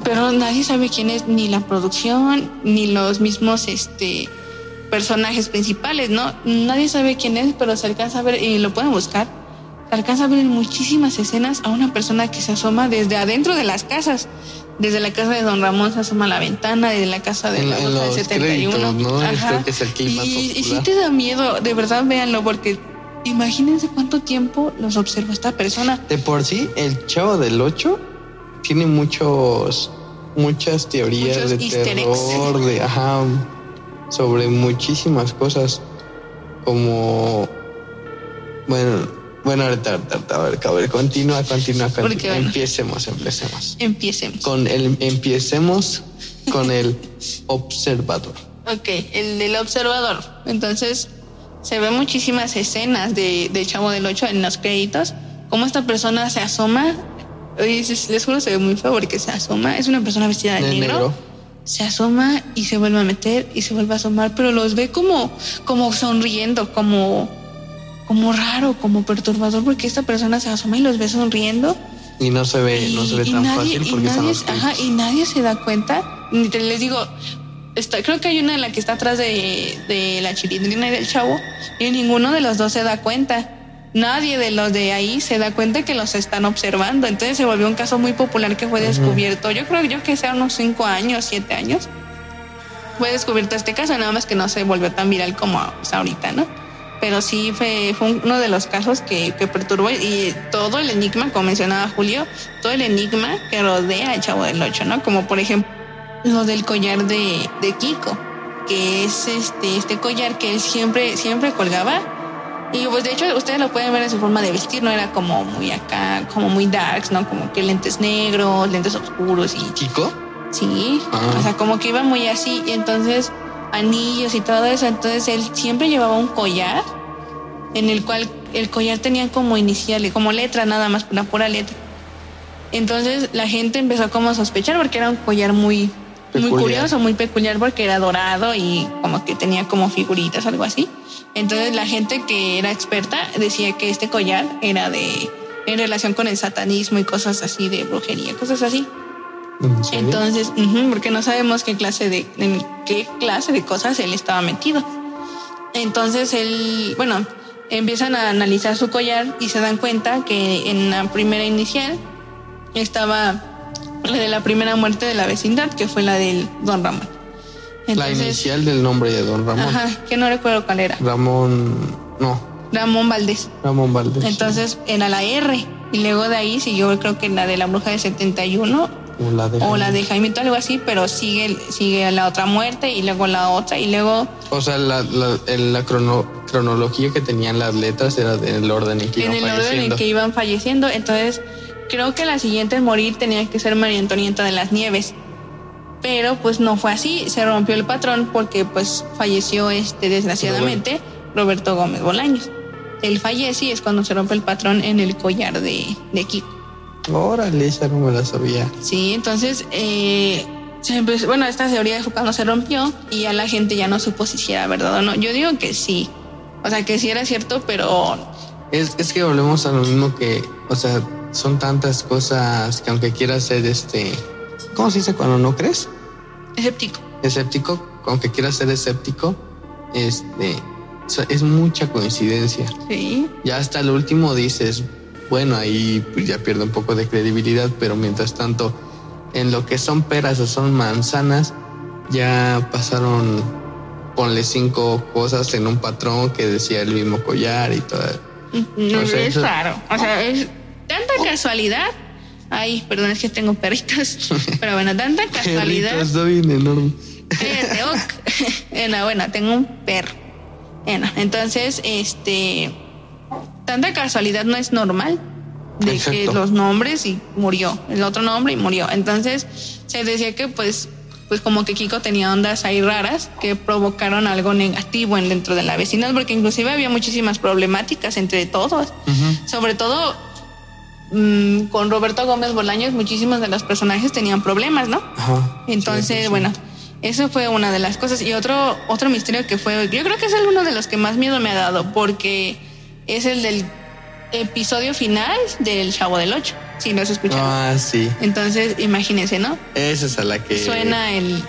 pero nadie sabe quién es, ni la producción, ni los mismos este, personajes principales, ¿no? Nadie sabe quién es, pero se alcanza a ver, y lo pueden buscar, se alcanza a ver en muchísimas escenas a una persona que se asoma desde adentro de las casas. Desde la casa de Don Ramón se asoma a la ventana, desde la casa de En, la en los 71. créditos, ¿no? Ajá. Creo que es el que más Y, y popular. te da miedo, de verdad véanlo, porque imagínense cuánto tiempo los observó esta persona. De por sí, el Chavo del 8 tiene muchos, muchos teorías Muchos de terror, de, ajá, sobre muchísimas cosas como bueno bueno ahorita, ahorita, a ver, a ver continúa continúa, continúa. Porque, bueno. empecemos empecemos Empecemos. con el empecemos con el observador Ok, el del observador. Entonces, se ven muchísimas escenas de, de Chavo del 8 en los créditos. Cómo esta persona se asoma. Oye, les juro, se ve muy feo porque se asoma. Es una persona vestida de, De negro. negro. Se asoma y se vuelve a meter y se vuelve a asomar, pero los ve como, como sonriendo, como, como raro, como perturbador, porque esta persona se asoma y los ve sonriendo. y no se ve no se ve y tan nadie, fácil y porque están nadie- los ajá, y nadie se da cuenta. Ni te- Les digo, está, creo que hay una en la que está atrás de, de la chilindrina y del chavo, y ninguno de los dos se da cuenta. Nadie de los de ahí se da cuenta que los están observando. Entonces se volvió un caso muy popular que fue descubierto. Yo creo yo que sea unos cinco años, siete años. Fue descubierto este caso, nada más que no se volvió tan viral como ahorita, ¿no? Pero sí fue, fue uno de los casos que, que perturbó y todo el enigma, como mencionaba Julio, todo el enigma que rodea al Chavo del Ocho, ¿no? Como por ejemplo lo del collar de, de Kiko, que es este, este collar que él siempre, siempre colgaba. Y pues de hecho ustedes lo pueden ver en su forma de vestir, no era como muy acá, como muy darks, ¿no? Como que lentes negros, lentes oscuros y Kiko Sí, Ah. o sea, como que iba muy así, y entonces anillos y todo eso, entonces él siempre llevaba un collar en el cual el collar tenía como iniciales, como letra nada más, una pura letra. Entonces la gente empezó como a sospechar porque era un collar muy, muy curioso, muy peculiar porque era dorado y como que tenía como figuritas, algo así. Entonces la gente que era experta decía que este collar era de en relación con el satanismo y cosas así de brujería, cosas así. Entonces, ujú, porque no sabemos qué clase de en qué clase de cosas él estaba metido. Entonces él, bueno, empiezan a analizar su collar y se dan cuenta que en la primera inicial estaba la de la primera muerte de la vecindad, que fue la del Don Ramón. la inicial del nombre de Don Ramón Ajá, que no recuerdo cuál era. Ramón no Ramón Valdés. Ramón Valdés Entonces era la R. Y luego de ahí siguió, creo que la de la bruja del 71 o la de o la de Jaimito, algo así, pero sigue, sigue la otra muerte y luego la otra y luego O sea, la, la, el- la crono- cronología que tenían las letras era del orden en que en iban el orden en falleciendo. que iban falleciendo. Entonces, creo que la siguiente en morir tenía que ser María Antonieta de las Nieves. Pero pues no fue así, se rompió el patrón porque pues falleció este desgraciadamente Roberto Gómez Bolaños. Él fallece y es cuando se rompe el patrón en el collar de, de Kiko. Órale, esa no me la sabía. Sí, entonces, eh, se empezó- bueno, esta teoría fue cuando se rompió y ya la gente ya no supo si era verdad o no. Yo digo que sí, o sea, que sí era cierto, pero Es, es que volvemos a lo mismo que, o sea, son tantas cosas que aunque quieras ser este, ¿cómo se dice cuando no crees? escéptico. Escéptico, aunque quieras ser escéptico, este, es mucha coincidencia. Sí, Ya hasta el último dices, bueno, ahí pues ya pierde un poco de credibilidad, pero mientras tanto, en lo que son peras o son manzanas, ya pasaron, ponle cinco cosas en un patrón que decía el mismo collar y todo. no O sea, es eso- raro. O sea, es tanta casualidad. Ay, perdón, es que tengo perritos. Pero bueno, tanta casualidad. Perrito, está bien enorme. Cállate, ok. Bueno, bueno, tengo un perro. Bueno, entonces, este, tanta casualidad no es normal de que los nombres y murió, el otro nombre y murió. Entonces, se decía que pues, pues como que Kiko tenía ondas ahí raras que provocaron algo negativo en dentro de la vecindad, porque inclusive había muchísimas problemáticas entre todos. Sobre todo mm, con Roberto Gómez Bolaños, muchísimos de los personajes tenían problemas, ¿no? Entonces, Sí, sí, sí. bueno, eso fue una de las cosas. Y otro, otro misterio que fue, yo creo que es uno de los que más miedo me ha dado, porque es el del episodio final del Chavo del Ocho, si no se escucha. Ah, sí. Entonces, imagínense, ¿no? Esa es a la que. Suena el...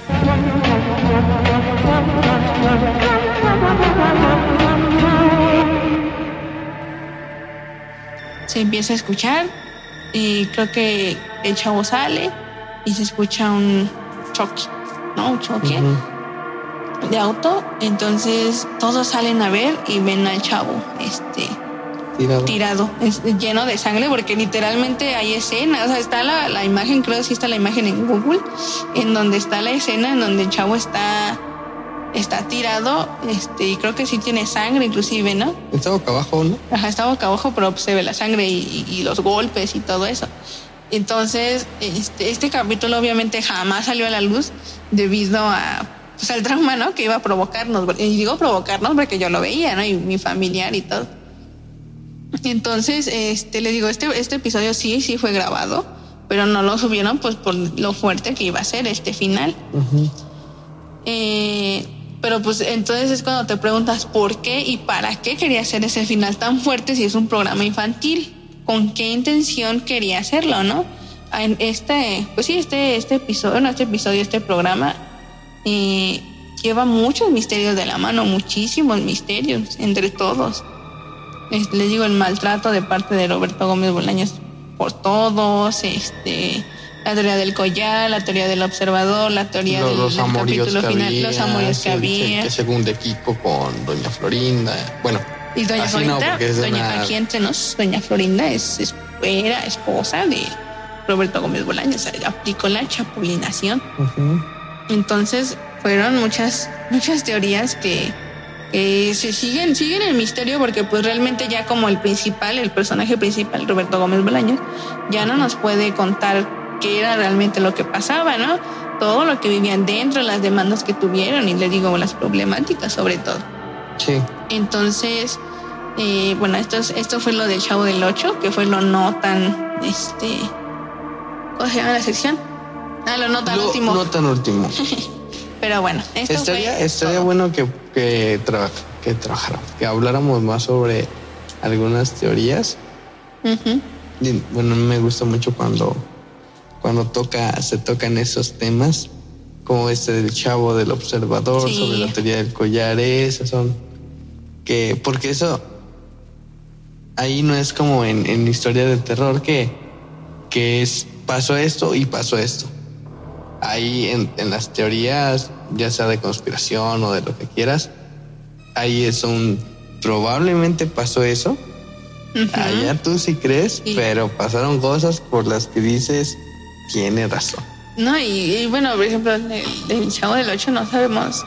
Se empieza a escuchar y creo que el chavo sale y se escucha un choque, ¿no? Un choque. De auto. Entonces todos salen a ver y ven al chavo este, Tirado. tirado, es lleno de sangre, porque literalmente hay escena, o sea, está la, la imagen, creo que sí está la imagen en Google, en donde está la escena en donde el chavo está está tirado, este, y creo que sí tiene sangre inclusive, ¿no? Está boca abajo, ¿no? Ajá, está boca abajo, pero se ve la sangre y, y los golpes y todo eso. Entonces, este, este capítulo obviamente jamás salió a la luz debido a pues, al trauma, ¿no? Que iba a provocarnos. Y digo provocarnos porque yo lo veía, ¿no? Y mi familiar y todo. Entonces, este, le digo, este, este episodio sí, sí fue grabado, pero no lo subieron pues por lo fuerte que iba a ser este final. eh, pero pues entonces es cuando te preguntas por qué y para qué quería hacer ese final tan fuerte si es un programa infantil. ¿Con qué intención quería hacerlo, no? En este, pues sí, este, este episodio, no este episodio, este programa eh, lleva muchos misterios de la mano, muchísimos misterios entre todos. Les, les digo, el maltrato de parte de Roberto Gómez Bolaños por todos, este, la teoría del collar, la teoría del observador, la teoría Los, del, los del capítulo que final, había, los amores que había. que según de Kiko con Doña Florinda. Bueno, Y doña Así Florinda, es doña, una- aquí entre nos, doña Florinda es, es- era esposa de Roberto Gómez Bolaños, aplicó la chapulinación. Entonces fueron muchas, muchas teorías que, que se siguen, siguen el misterio porque pues realmente ya como el principal, el personaje principal, Roberto Gómez Bolaños, ya no nos puede contar qué era realmente lo que pasaba, ¿no? Todo lo que vivían dentro, las demandas que tuvieron y le digo las problemáticas sobre todo. sí. Entonces, eh, bueno, esto, es- esto fue lo del Chavo del 8, que fue lo no tan, este, ¿cómo se llama la sección? Ah, lo no tan Lo- último. No tan último. Pero bueno, esto Estaría, fue estaría bueno que, que, tra- que trabajáramos, que habláramos más sobre algunas teorías. Ujú. Y, bueno, me gusta mucho cuando, cuando toca, se tocan esos temas, como este del chavo del observador, Sí. sobre la teoría del collar, esas son que, porque eso ahí no es como en, en historia de terror que, que es pasó esto y pasó esto. Ahí en, en las teorías, ya sea de conspiración o de lo que quieras, ahí es un probablemente pasó eso. Ujú. Allá tú sí crees, Sí. pero pasaron cosas por las que dices tiene razón. No, y, y bueno, por ejemplo, el, del Chavo del 8 no sabemos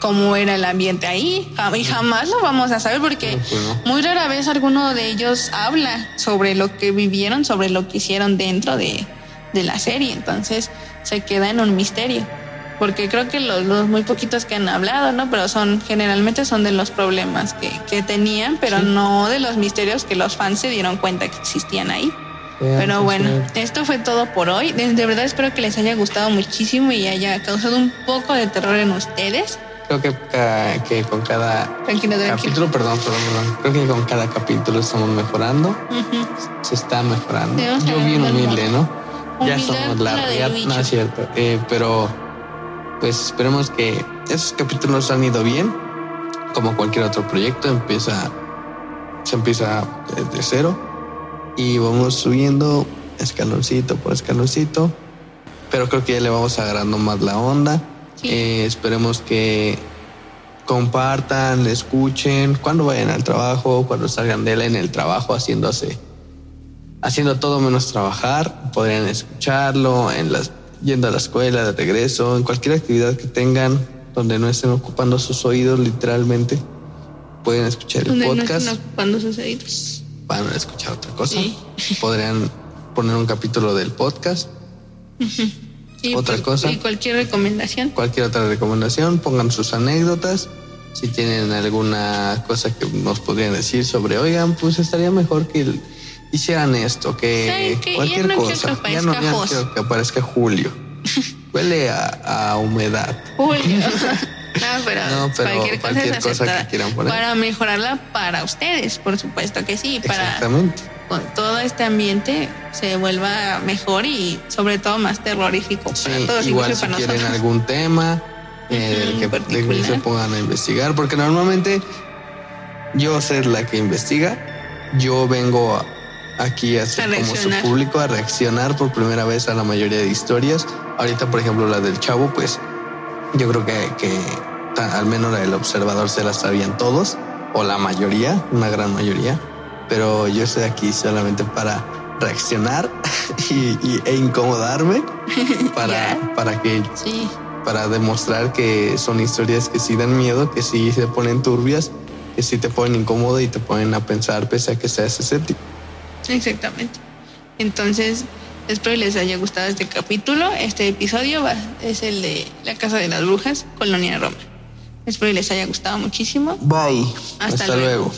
cómo era el ambiente ahí y jamás lo vamos a saber porque pues muy rara vez alguno de ellos habla sobre lo que vivieron, sobre lo que hicieron dentro de, de la serie. Entonces se queda en un misterio. Porque creo que los, los muy poquitos que han hablado, ¿no? Pero son, generalmente son de los problemas que, que tenían, pero Sí. no de los misterios que los fans se dieron cuenta que existían ahí. Ya, Pero bueno, esto fue todo por hoy. De, de verdad espero que les haya gustado muchísimo y haya causado un poco de terror en ustedes. Creo que, ca- que con cada Tranquilo, tranquilo. capítulo, perdón, perdón, perdón. Creo que con cada capítulo estamos mejorando. Ujú. Se está mejorando. Yo bien humilde, ¿no? Ya somos la realidad, no es cierto. Eh, pero pues esperemos que esos capítulos han ido bien. Como cualquier otro proyecto, empieza, se empieza desde cero y vamos subiendo escaloncito por escaloncito. Pero creo que ya le vamos agarrando más la onda. Sí. Eh, esperemos que compartan, escuchen, cuando vayan al trabajo, cuando salgan de él en el trabajo haciéndose, haciendo todo menos trabajar, podrían escucharlo en las, yendo a la escuela, de regreso, en cualquier actividad que tengan donde no estén ocupando sus oídos literalmente, pueden escuchar el no podcast, estén ocupando sus oídos. van a escuchar otra cosa, Sí. podrían poner un capítulo del podcast, Y Otra pues, cosa. Y cualquier recomendación. cualquier otra recomendación, pongan sus anécdotas. Si tienen alguna cosa que nos podrían decir sobre, oigan, pues estaría mejor que el- hicieran esto, que cualquier no cosa. que ya no, ya no Jos. quiero que aparezca Julio. Huele a, a humedad. Julio. no, pero, No, pero cualquier, cualquier cosa, que quieran poner. Para mejorarla para ustedes, por supuesto que sí. Para Exactamente. con todo este ambiente se vuelva mejor y sobre todo más terrorífico Sí, para todos, igual si para quieren nosotros. algún tema eh, Ujú, del que, particular. del que se pongan a investigar, porque normalmente yo ser la que investiga, yo vengo a- aquí A como su público, a reaccionar por primera vez a la mayoría de historias. Ahorita, por ejemplo, la del chavo, pues yo creo que, que al menos la del observador se la sabían todos, o la mayoría, una gran mayoría, pero yo estoy aquí solamente para reaccionar y, y- e incomodarme para, Ya. para que Sí, para demostrar que son historias que sí dan miedo, que sí se ponen turbias, que sí te ponen incómodo y te ponen a pensar pese a que seas escéptico. Exactamente. Entonces, espero les haya gustado este capítulo. Este episodio va, es el de La Casa de las Brujas, Colonia Roma. Espero les haya gustado muchísimo. Bye. Hasta Hasta luego. luego.